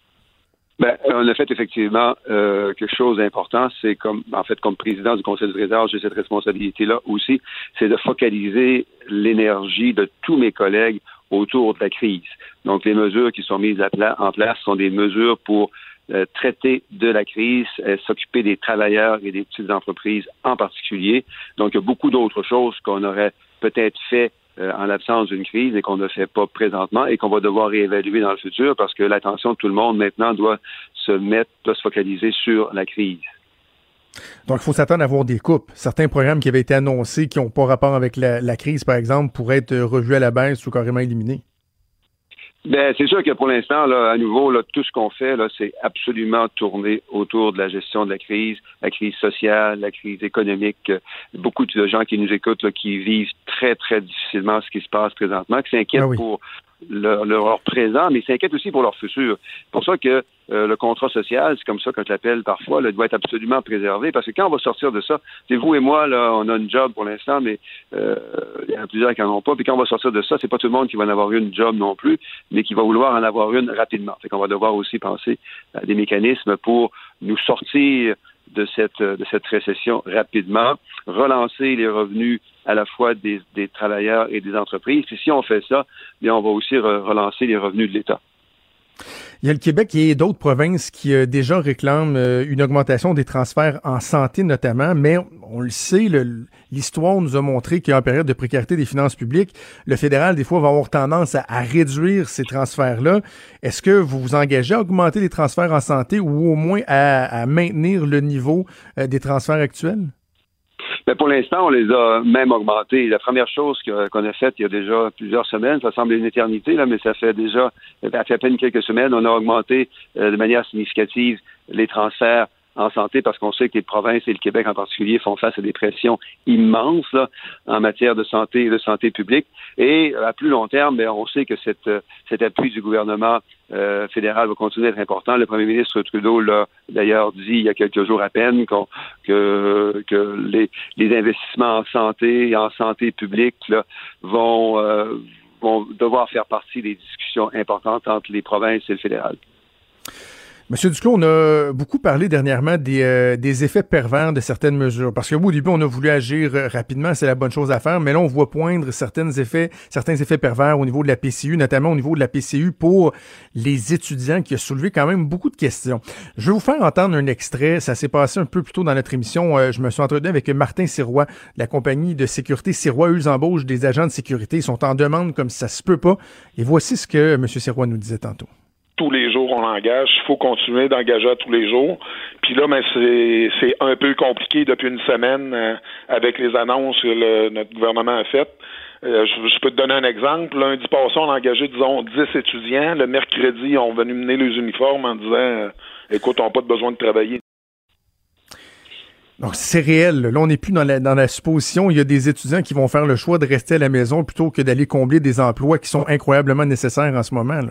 Ben, on a fait effectivement euh, quelque chose d'important. C'est comme, en fait, comme président du Conseil du Trésor, j'ai cette responsabilité-là aussi, c'est de focaliser l'énergie de tous mes collègues autour de la crise. Donc, les mesures qui sont mises en place sont des mesures pour euh, traiter de la crise, euh, s'occuper des travailleurs et des petites entreprises en particulier. Donc, il y a beaucoup d'autres choses qu'on aurait peut-être fait euh, en l'absence d'une crise et qu'on ne fait pas présentement et qu'on va devoir réévaluer dans le futur parce que l'attention de tout le monde maintenant doit se mettre, doit se focaliser sur la crise. Donc, il faut s'attendre à avoir des coupes. Certains programmes qui avaient été annoncés, qui n'ont pas rapport avec la, la crise, par exemple, pourraient être revus à la baisse ou carrément éliminés. Ben, c'est sûr que pour l'instant, là, à nouveau, là, tout ce qu'on fait, là, c'est absolument tourné autour de la gestion de la crise, la crise sociale, la crise économique. Beaucoup de gens qui nous écoutent, là, qui vivent très, très difficilement ce qui se passe présentement, qui s'inquiètent pour leur, leur présent, mais s'inquiètent aussi pour leur futur. C'est pour ça que euh, le contrat social, c'est comme ça que je l'appelle parfois, là, doit être absolument préservé, parce que quand on va sortir de ça, c'est vous et moi, là, on a une job pour l'instant, mais euh, il y en a plusieurs qui n'en ont pas, puis quand on va sortir de ça, c'est pas tout le monde qui va en avoir une job non plus, mais qui va vouloir en avoir une rapidement. Fait qu'on va devoir aussi penser à des mécanismes pour nous sortir de cette, de cette récession rapidement, relancer les revenus à la fois des, des travailleurs et des entreprises. Puis si on fait ça, bien, on va aussi re- relancer les revenus de l'État. Il y a le Québec et d'autres provinces qui euh, déjà réclament euh, une augmentation des transferts en santé notamment, mais on le sait, le- l'histoire nous a montré qu'en période de précarité des finances publiques, le fédéral, des fois, va avoir tendance à, réduire ces transferts-là. Est-ce que vous vous engagez à augmenter les transferts en santé ou au moins à, maintenir le niveau euh, des transferts actuels? Mais pour l'instant, on les a même augmentés. La première chose qu'on a faite il y a déjà plusieurs semaines, ça semble une éternité, là, mais ça fait déjà, ça à peine quelques semaines, on a augmenté euh, de manière significative les transferts en santé parce qu'on sait que les provinces et le Québec en particulier font face à des pressions immenses là, en matière de santé et de santé publique. Et euh, à plus long terme, ben, on sait que euh, cet appui du gouvernement euh, fédéral va continuer d'être important. Le premier ministre Trudeau l'a d'ailleurs dit il y a quelques jours à peine que, que les, les investissements en santé et en santé publique là, vont, euh, vont devoir faire partie des discussions importantes entre les provinces et le fédéral. Monsieur Duclos, on a beaucoup parlé dernièrement des, euh, effets pervers de certaines mesures. Parce que au début, on a voulu agir euh, rapidement, c'est la bonne chose à faire, mais là, on voit poindre certains effets, certains effets pervers au niveau de la PCU, notamment au niveau de la PCU pour les étudiants, qui a soulevé quand même beaucoup de questions. Je vais vous faire entendre un extrait. Ça s'est passé un peu plus tôt dans notre émission. Euh, je me suis entretenu avec Martin Sirois, la compagnie de sécurité Sirois. Eux, ils embauchent des agents de sécurité. Ils sont en demande comme ça se peut pas. Et voici ce que M. Sirois nous disait tantôt. Tous les jours on engage, il faut continuer d'engager à tous les jours. Puis là, ben, c'est un peu compliqué depuis une semaine euh, avec les annonces que notre gouvernement a faites. Euh, je, peux te donner un exemple. Lundi passé, on a engagé, disons, 10 étudiants. Le mercredi, ont venu mener les uniformes en disant euh, Écoute, on n'a pas de besoin de travailler. Donc, c'est réel. Là, on n'est plus dans la, supposition. Il y a des étudiants qui vont faire le choix de rester à la maison plutôt que d'aller combler des emplois qui sont incroyablement nécessaires en ce moment.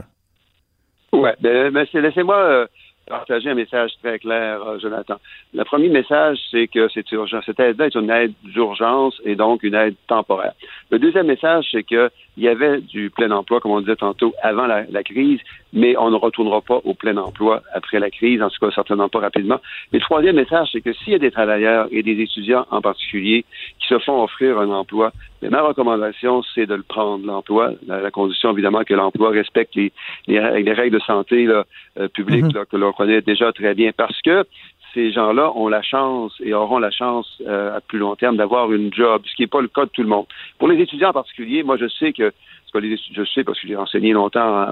Ouais, ben, c'est- laissez-moi euh, partager un message très clair, euh, Jonathan. Le premier message, c'est que c'est urgent. Cette aide-là est une aide d'urgence et donc une aide temporaire. Le deuxième message, c'est que il y avait du plein emploi, comme on disait tantôt, avant la, la crise, mais on ne retournera pas au plein emploi après la crise, en tout cas certainement pas rapidement. Le troisième message, c'est que s'il y a des travailleurs et des étudiants en particulier qui se font offrir un emploi, mais ma recommandation, c'est de le prendre, l'emploi, la, la condition évidemment que l'emploi respecte les, les, les règles de santé là, euh, publiques là, que l'on connaît déjà très bien, parce que ces gens-là ont la chance et auront la chance euh, à plus long terme d'avoir une job, ce qui n'est pas le cas de tout le monde. Pour les étudiants en particulier, moi je sais que c'est pas les je sais parce que j'ai enseigné longtemps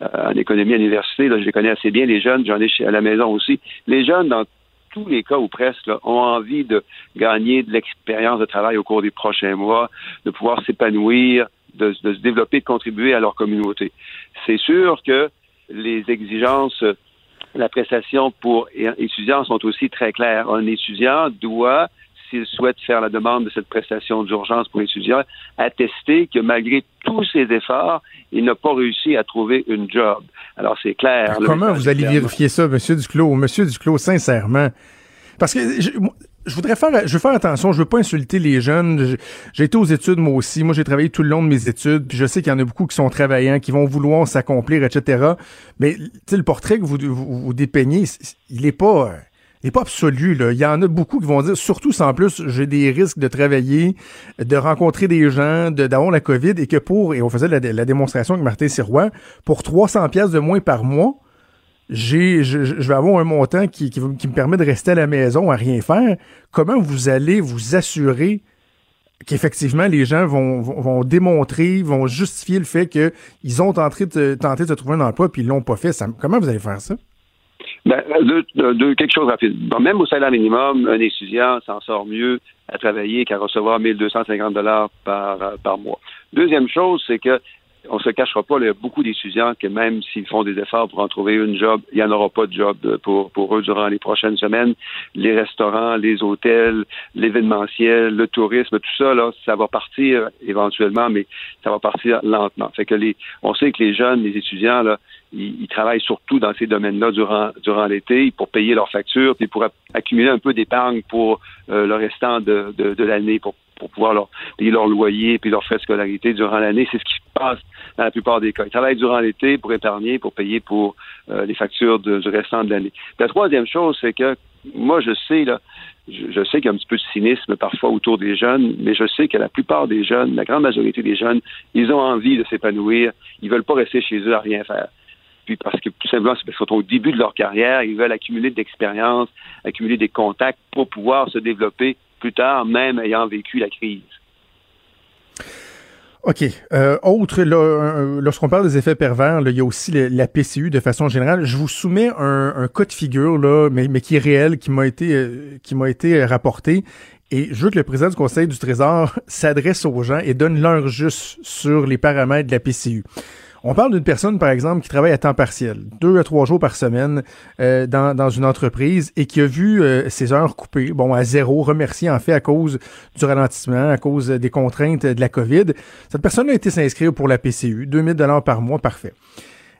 en, économie à l'université, là, je les connais assez bien, les jeunes, j'en ai à la maison aussi. Les jeunes, dans tous les cas ou presque, là, ont envie de gagner de l'expérience de travail au cours des prochains mois, de pouvoir s'épanouir, de, de se développer, de contribuer à leur communauté. C'est sûr que les exigences la prestation pour étudiants sont aussi très claires. Un étudiant doit, s'il souhaite faire la demande de cette prestation d'urgence pour étudiant, attester que malgré tous ses efforts, il n'a pas réussi à trouver une job. Alors c'est clair. Le Comment vous allez clairement- vérifier ça, Monsieur Duclos? Monsieur Duclos, sincèrement. Parce que je, je voudrais faire, je veux faire attention, je veux pas insulter les jeunes. Je- J'ai été aux études moi aussi. Moi, j'ai travaillé tout le long de mes études. Je sais qu'il y en a beaucoup qui sont travaillants, qui vont vouloir s'accomplir, etc. Mais le portrait que vous, vous, dépeignez, il est pas, il est pas absolu. Là. Il y en a beaucoup qui vont dire, surtout en plus j'ai des risques de travailler, de rencontrer des gens, de d'avoir la COVID, et que pour, et on faisait la, la démonstration avec Martin Sirois, pour 300 pièces de moins par mois, j'ai, je, je vais avoir un montant qui, qui, qui me permet de rester à la maison à rien faire. Comment vous allez vous assurer qu'effectivement les gens vont, vont, vont démontrer, vont justifier le fait qu'ils ont tenté de, tenté de trouver un emploi puis ils l'ont pas fait? Ça- comment vous allez faire ça? Ben, deux, deux- deux- quelque chose rapide. Bon, même au salaire minimum, un étudiant s'en sort mieux à travailler qu'à recevoir 1250 dollars par, euh, par mois. Deuxième chose, c'est que on se cachera pas, il y a beaucoup d'étudiants que même s'ils font des efforts pour en trouver une job, il n'y en aura pas de job euh, pour, pour eux durant les prochaines semaines. Les restaurants, les hôtels, l'événementiel, le tourisme, tout ça, là, ça va partir éventuellement, mais ça va partir lentement. Fait que les, on sait que les jeunes, les étudiants, là, ils, travaillent surtout dans ces domaines-là durant, durant l'été pour payer leurs factures, puis pour accumuler un peu d'épargne pour euh, le restant de, de, de l'année, pour pouvoir leur payer leur loyer puis leurs frais de scolarité durant l'année. C'est ce qui se passe dans la plupart des cas. Ils travaillent durant l'été pour épargner, pour payer pour euh, les factures du restant de l'année. La troisième chose, c'est que moi, je sais, là, je sais qu'il y a un petit peu de cynisme parfois autour des jeunes, mais je sais que la plupart des jeunes, la grande majorité des jeunes, ils ont envie de s'épanouir. Ils veulent pas rester chez eux à rien faire. Puis parce que tout simplement, c'est parce qu'ils sont au début de leur carrière, ils veulent accumuler de l'expérience, accumuler des contacts pour pouvoir se développer plus tard, même ayant vécu la crise. OK. Euh, autre, euh, lorsqu'on parle des effets pervers, il y a aussi la PCU de façon générale. Je vous soumets un, un cas de figure, là, mais, mais qui est réel, qui m'a été, euh, qui m'a été euh, rapporté. Et je veux que le président du Conseil du Trésor *laughs* s'adresse aux gens et donne l'heure juste sur les paramètres de la PCU. On parle d'une personne, par exemple, qui travaille à temps partiel, deux à trois jours par semaine euh, dans, dans une entreprise et qui a vu euh, ses heures coupées, bon, à zéro, remercié en fait à cause du ralentissement, à cause des contraintes de la COVID. Cette personne a été s'inscrire pour la PCU, 2000 dollars par mois, parfait.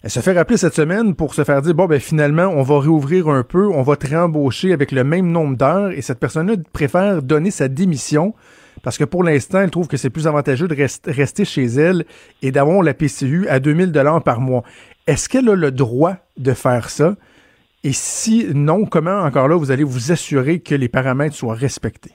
Elle se fait rappeler cette semaine pour se faire dire, bon, ben finalement, on va réouvrir un peu, on va te réembaucher avec le même nombre d'heures et cette personne-là préfère donner sa démission parce que pour l'instant, elle trouve que c'est plus avantageux de rest- rester chez elle et d'avoir la PCU à 2000 dollars par mois. Est-ce qu'elle a le droit de faire ça? Et si non, comment encore là vous allez vous assurer que les paramètres soient respectés?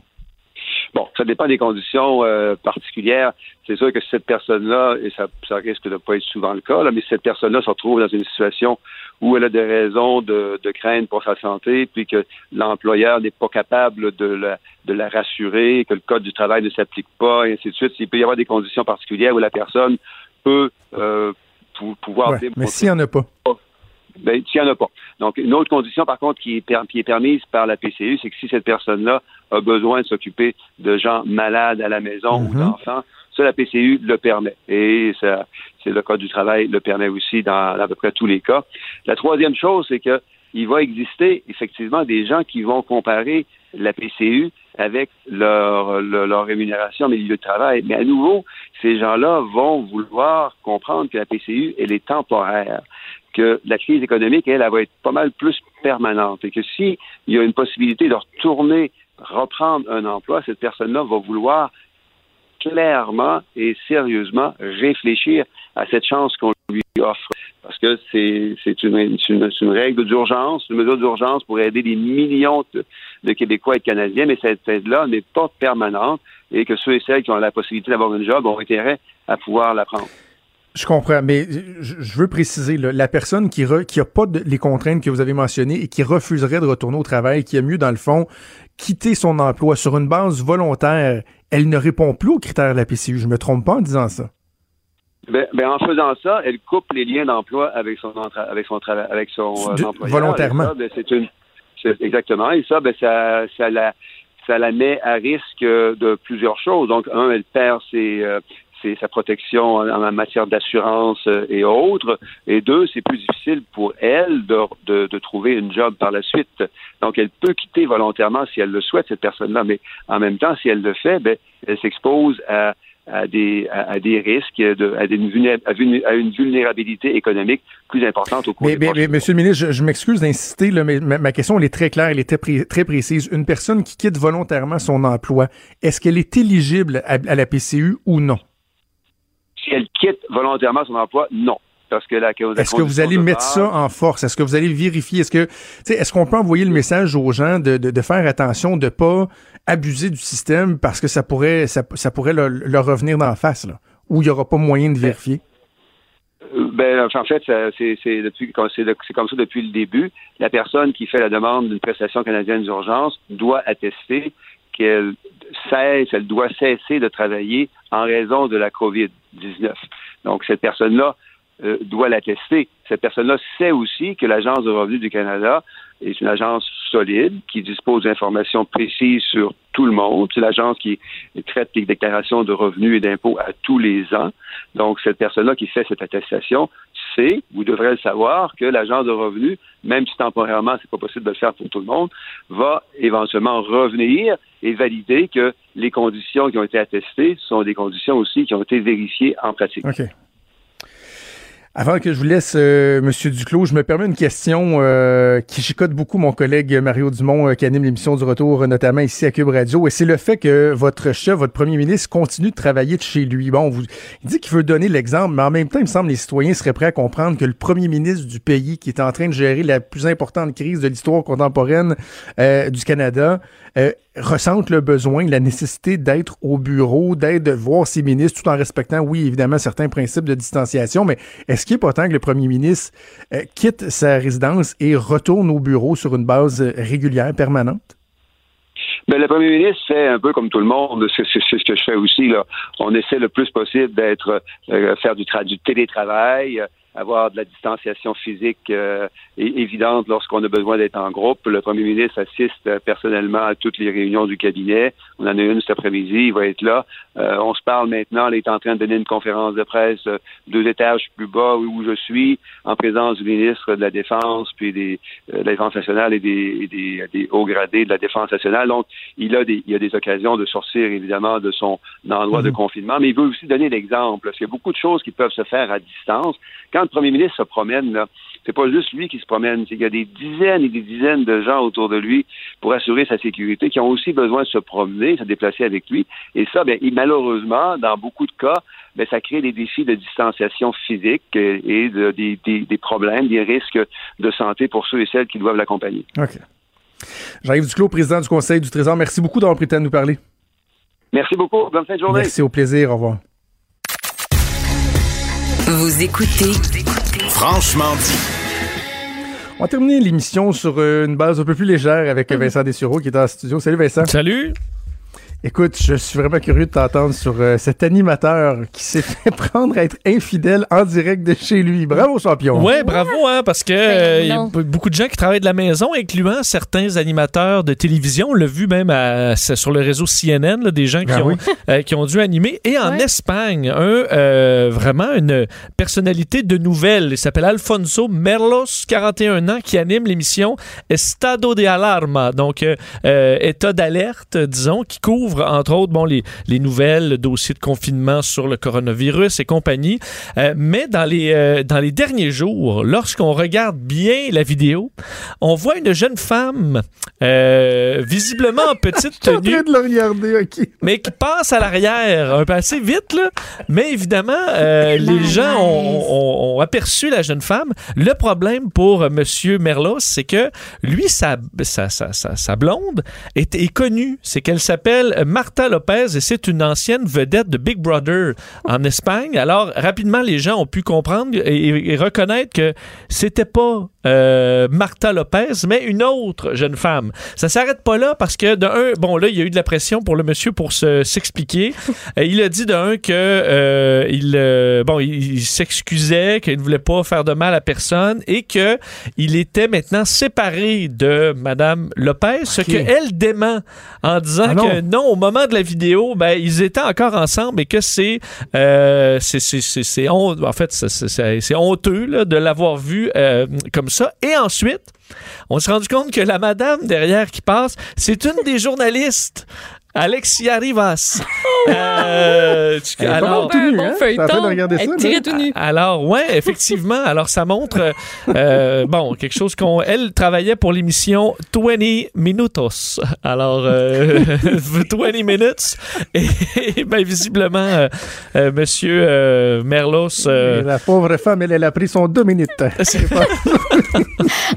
Bon, ça dépend des conditions euh, particulières. C'est sûr que cette personne-là, et ça, ça risque de ne pas être souvent le cas, là, mais cette personne-là se retrouve dans une situation où elle a des raisons de, de crainte pour sa santé, puis que l'employeur n'est pas capable de la, de la rassurer, que le code du travail ne s'applique pas, et ainsi de suite. Il peut y avoir des conditions particulières où la personne peut euh, pou- pouvoir Ouais, mais s'il n'y en a pas. ben, s'il n'y en a pas. Donc, une autre condition, par contre, qui est, per- qui est permise par la PCU, c'est que si cette personne-là a besoin de s'occuper de gens malades à la maison ou Mhm. d'enfants, ça, la PCU le permet. Et ça, c'est le Code du travail le permet aussi dans, à peu près tous les cas. La troisième chose, c'est que il va exister effectivement des gens qui vont comparer la PCU avec leur, leur, rémunération en milieu de travail. Mais à nouveau, ces gens-là vont vouloir comprendre que la PCU, elle est temporaire que la crise économique, elle, elle va être pas mal plus permanente et que si il y a une possibilité de retourner, reprendre un emploi, cette personne-là va vouloir clairement et sérieusement réfléchir à cette chance qu'on lui offre. Parce que c'est une, une, règle d'urgence, une mesure d'urgence pour aider des millions de, Québécois et de Canadiens, mais cette aide-là n'est pas permanente et que ceux et celles qui ont la possibilité d'avoir une job ont intérêt à pouvoir la prendre. Je comprends, mais je, veux préciser, la personne qui n'a qui pas les contraintes que vous avez mentionnées et qui refuserait de retourner au travail, qui a mieux, dans le fond, quitter son emploi sur une base volontaire, elle ne répond plus aux critères de la PCU. Je me trompe pas en disant ça. Ben, ben, en faisant ça, elle coupe les liens d'emploi avec son avec son avec son euh, De- employeur. volontairement. Ben, c'est une exactement. Et ça, ben, ça, ça la ça la met à risque de plusieurs choses. Donc, un, elle perd ses euh, c'est sa protection en, en matière d'assurance euh, et autres. Et deux, c'est plus difficile pour elle de, de, de trouver une job par la suite. Donc, elle peut quitter volontairement si elle le souhaite, cette personne-là. Mais en même temps, si elle le fait, ben, elle s'expose à, à des, à, à des risques, de, à, des, à une vulnérabilité économique plus importante au cours Mais, des mais- mais, Monsieur le ministre, je, je m'excuse d'insister, mais ma, ma question elle est très claire, elle est très précise. Une personne qui quitte volontairement son emploi, est-ce qu'elle est éligible à, à la PCU ou non? Si elle quitte volontairement son emploi, non. Parce que la, la Est-ce que vous allez mettre ça en force? Est-ce que vous allez vérifier? Est-ce que, est-ce qu'on peut envoyer le message aux gens de, de, de faire attention, de pas abuser du système parce que ça pourrait, ça, ça pourrait leur, leur revenir d'en face, là, où il y aura pas moyen de vérifier? Euh, Ben, en fait, c'est comme ça depuis le début. La personne qui fait la demande d'une prestation canadienne d'urgence doit attester qu'elle cesse, elle doit cesser de travailler en raison de la COVID-19. Donc, cette personne-là euh, doit l'attester. Cette personne-là sait aussi que l'Agence de revenus du Canada est une agence solide qui dispose d'informations précises sur tout le monde. C'est l'agence qui traite les déclarations de revenus et d'impôts à tous les ans. Donc, cette personne-là qui fait cette attestation sait, vous devrez le savoir, que l'agence de revenus, même si temporairement c'est pas possible de le faire pour tout le monde, va éventuellement revenir et valider que les conditions qui ont été attestées sont des conditions aussi qui ont été vérifiées en pratique. OK. Avant que je vous laisse, euh, Monsieur Duclos, je me permets une question euh, qui chicote beaucoup mon collègue Mario Dumont, euh, qui anime l'émission du retour, notamment ici à Cube Radio, et c'est le fait que votre chef, votre premier ministre, continue de travailler de chez lui. Bon, vous, il dit qu'il veut donner l'exemple, mais en même temps, il me semble que les citoyens seraient prêts à comprendre que le premier ministre du pays, qui est en train de gérer la plus importante crise de l'histoire contemporaine euh, du Canada, euh, ressente le besoin, la nécessité d'être au bureau, d'être de voir ses ministres, tout en respectant, oui, évidemment, certains principes de distanciation, mais est-ce qu'il est pas temps que le premier ministre euh, quitte sa résidence et retourne au bureau sur une base euh, régulière, permanente? Ben, le premier ministre fait un peu comme tout le monde, c'est ce que je fais aussi. Là. On essaie le plus possible d'être euh, faire du, tra- du télétravail, avoir de la distanciation physique euh, évidente lorsqu'on a besoin d'être en groupe. Le premier ministre assiste euh, personnellement à toutes les réunions du cabinet. On en a une cet après-midi, il va être là. Euh, on se parle maintenant, il est en train de donner une conférence de presse euh, deux étages plus bas où je suis, en présence du ministre de la Défense, puis des, euh, de la Défense nationale et des, et des, des hauts gradés de la Défense nationale. Donc, il a des, il a des occasions de sortir évidemment de son endroit de confinement, mais il veut aussi donner l'exemple. Parce qu'il y a beaucoup de choses qui peuvent se faire à distance. Quand le premier ministre se promène, là, c'est pas juste lui qui se promène, c'est qu'il y a des dizaines et des dizaines de gens autour de lui pour assurer sa sécurité qui ont aussi besoin de se promener, se déplacer avec lui. Et ça, ben, il- malheureusement, dans beaucoup de cas, ben, ça crée des défis de distanciation physique et de- des, des- des problèmes, des risques de santé pour ceux et celles qui doivent l'accompagner. OK. Jean-Yves Duclos, président du Conseil du Trésor, merci beaucoup d'avoir pris le temps de nous parler. Merci beaucoup. Bonne fin de journée. Merci, au plaisir. Au revoir. Vous écoutez Franchement dit. On va terminer l'émission sur une base un peu plus légère avec euh, Vincent Dessureau qui est en studio. Salut Vincent. Salut. Écoute, je suis vraiment curieux de t'entendre sur euh, cet animateur qui s'est fait *laughs* prendre à être infidèle en direct de chez lui. Bravo champion. Ouais, bravo, hein, parce que euh, il y a beaucoup de gens qui travaillent de la maison, incluant certains animateurs de télévision. On l'a vu même à- sur le réseau CNN, là, des gens qui, Ah ont, oui. *laughs* euh, qui ont dû animer. Et en Espagne, un euh, vraiment une personnalité de nouvelles. Il s'appelle Alfonso Merlos, 41 ans, qui anime l'émission Estado de Alarma, donc euh, euh, état d'alerte, disons, qui couvre entre autres bon les, les nouvelles, le dossier de confinement sur le coronavirus et compagnie. Euh, mais dans les euh, dans les derniers jours, lorsqu'on regarde bien la vidéo, on voit une jeune femme euh, visiblement en *laughs* petite Je suis en tenue train de le regarder, OK. mais qui passe à l'arrière un peu assez vite. Là. Mais évidemment, les gens ont, ont- ont aperçu la jeune femme. Le problème pour Monsieur Merlos, c'est que lui, sa, sa, sa, sa, sa blonde est, est connue. C'est qu'elle s'appelle Marta Lopez et c'est une ancienne vedette de Big Brother en Espagne. Alors, rapidement, les gens ont pu comprendre et, et reconnaître que c'était pas euh, Marta Lopez, mais une autre jeune femme. Ça s'arrête pas là parce que, de un, bon, là, il y a eu de la pression pour le monsieur pour se- s'expliquer. *laughs* Euh, il a dit, de un, que euh, il, euh, bon, il, il s'excusait, qu'il ne voulait pas faire de mal à personne et que il était maintenant séparé de Madame Lopez, ce qu'elle dément en disant Ah non. que non, au moment de la vidéo, ben, ils étaient encore ensemble et que c'est euh, en fait honteux là, de l'avoir vu euh, comme ça. Et ensuite, on s'est rendu compte que la madame derrière qui passe, c'est une des journalistes. Alexia Rivas. *laughs* Euh, tu- Elle est pas alors, mal tenue, hein? T'es en train de regarder ça, là? alors, ouais, effectivement. Alors, ça montre, euh, euh, bon, quelque chose qu'on. Elle travaillait pour l'émission 20 Minutos. Alors, euh, *laughs* 20 Minutes. Et, et, ben, visiblement, euh, euh, Monsieur euh, Merlos. euh, La pauvre femme, elle, elle a pris son deux minutes. C'est pas- *laughs*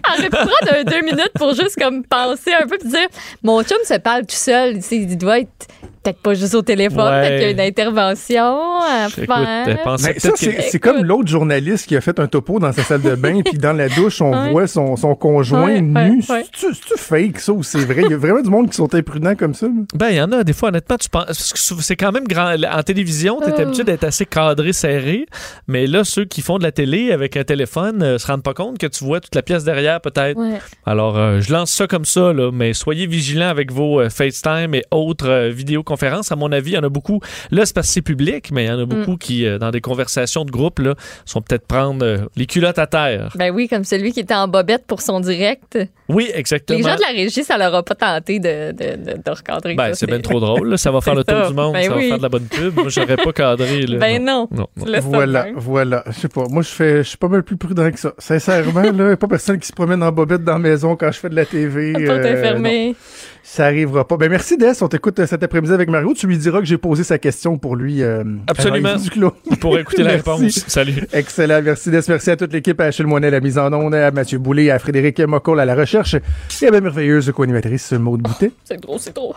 Arrête de prendre un deux minutes pour juste comme penser un peu puis dire mon chum se parle tout seul. Il doit être peut-être pas juste au téléphone, Ouais. peut-être qu'il y a une intervention à faire. Mais ça, c'est c'est comme l'autre journaliste qui a fait un topo dans sa salle de bain, puis dans la douche, on Ouais. voit son, son conjoint Ouais, nu. ouais, ouais. C'est-tu fake, ça, ou c'est vrai? Il y a vraiment du monde qui sont imprudents comme ça. Ben, il y en a des fois, honnêtement, tu penses. parce que C'est quand même grand. En télévision, tu es Ah. habitué d'être assez cadré, serré. Mais là, ceux qui font de la télé avec un téléphone euh, se rendent pas compte que tu vois toute la pièce derrière, peut-être. Ouais. Alors, euh, je lance ça comme ça, là, mais soyez vigilants avec vos euh, FaceTime et autres euh, vidéoconférences. À mon avis, il y en a beaucoup. Là, c'est parce que c'est public, mais il y en a beaucoup Mm. qui, euh, dans des conversations de groupe, là, sont peut-être prendre euh, les culottes à terre. Ben oui, comme celui qui était en bobette pour son direct. Oui, exactement. Les gens de la régie, ça leur a pas tenté de, de, de, de recadrer Ben, c'est bien trop drôle. là. Ça va *laughs* faire le tour ça. du monde. Ben ça va faire de la bonne pub. Moi, j'aurais pas cadré. Là. Ben non. Voilà, voilà. Je sais pas. Moi, je fais, je suis pas mal plus prudent que ça. Sincèrement, là, y a pas personne qui se promène en bobette dans la maison quand je fais de la TV. Est fermée. non. Ça arrivera pas. Ben, merci, Des. On t'écoute euh, cet après-midi avec Mario. Tu lui diras que j'ai posé sa question pour lui. euh, Absolument. *laughs* Pour écouter la réponse. Salut. Excellent. Merci, Des. Merci à toute l'équipe, à Achille Moinet, à la mise en onde, à Mathieu Boulay, à Frédéric Mocoll, à la recherche et à ma merveilleuse co-animatrice Maude Boutet. C'est trop, c'est trop.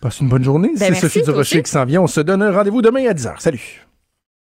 Passe une bonne journée. Ben, C'est Sophie Durocher qui s'en vient. On se donne un rendez-vous demain à 10h. Salut.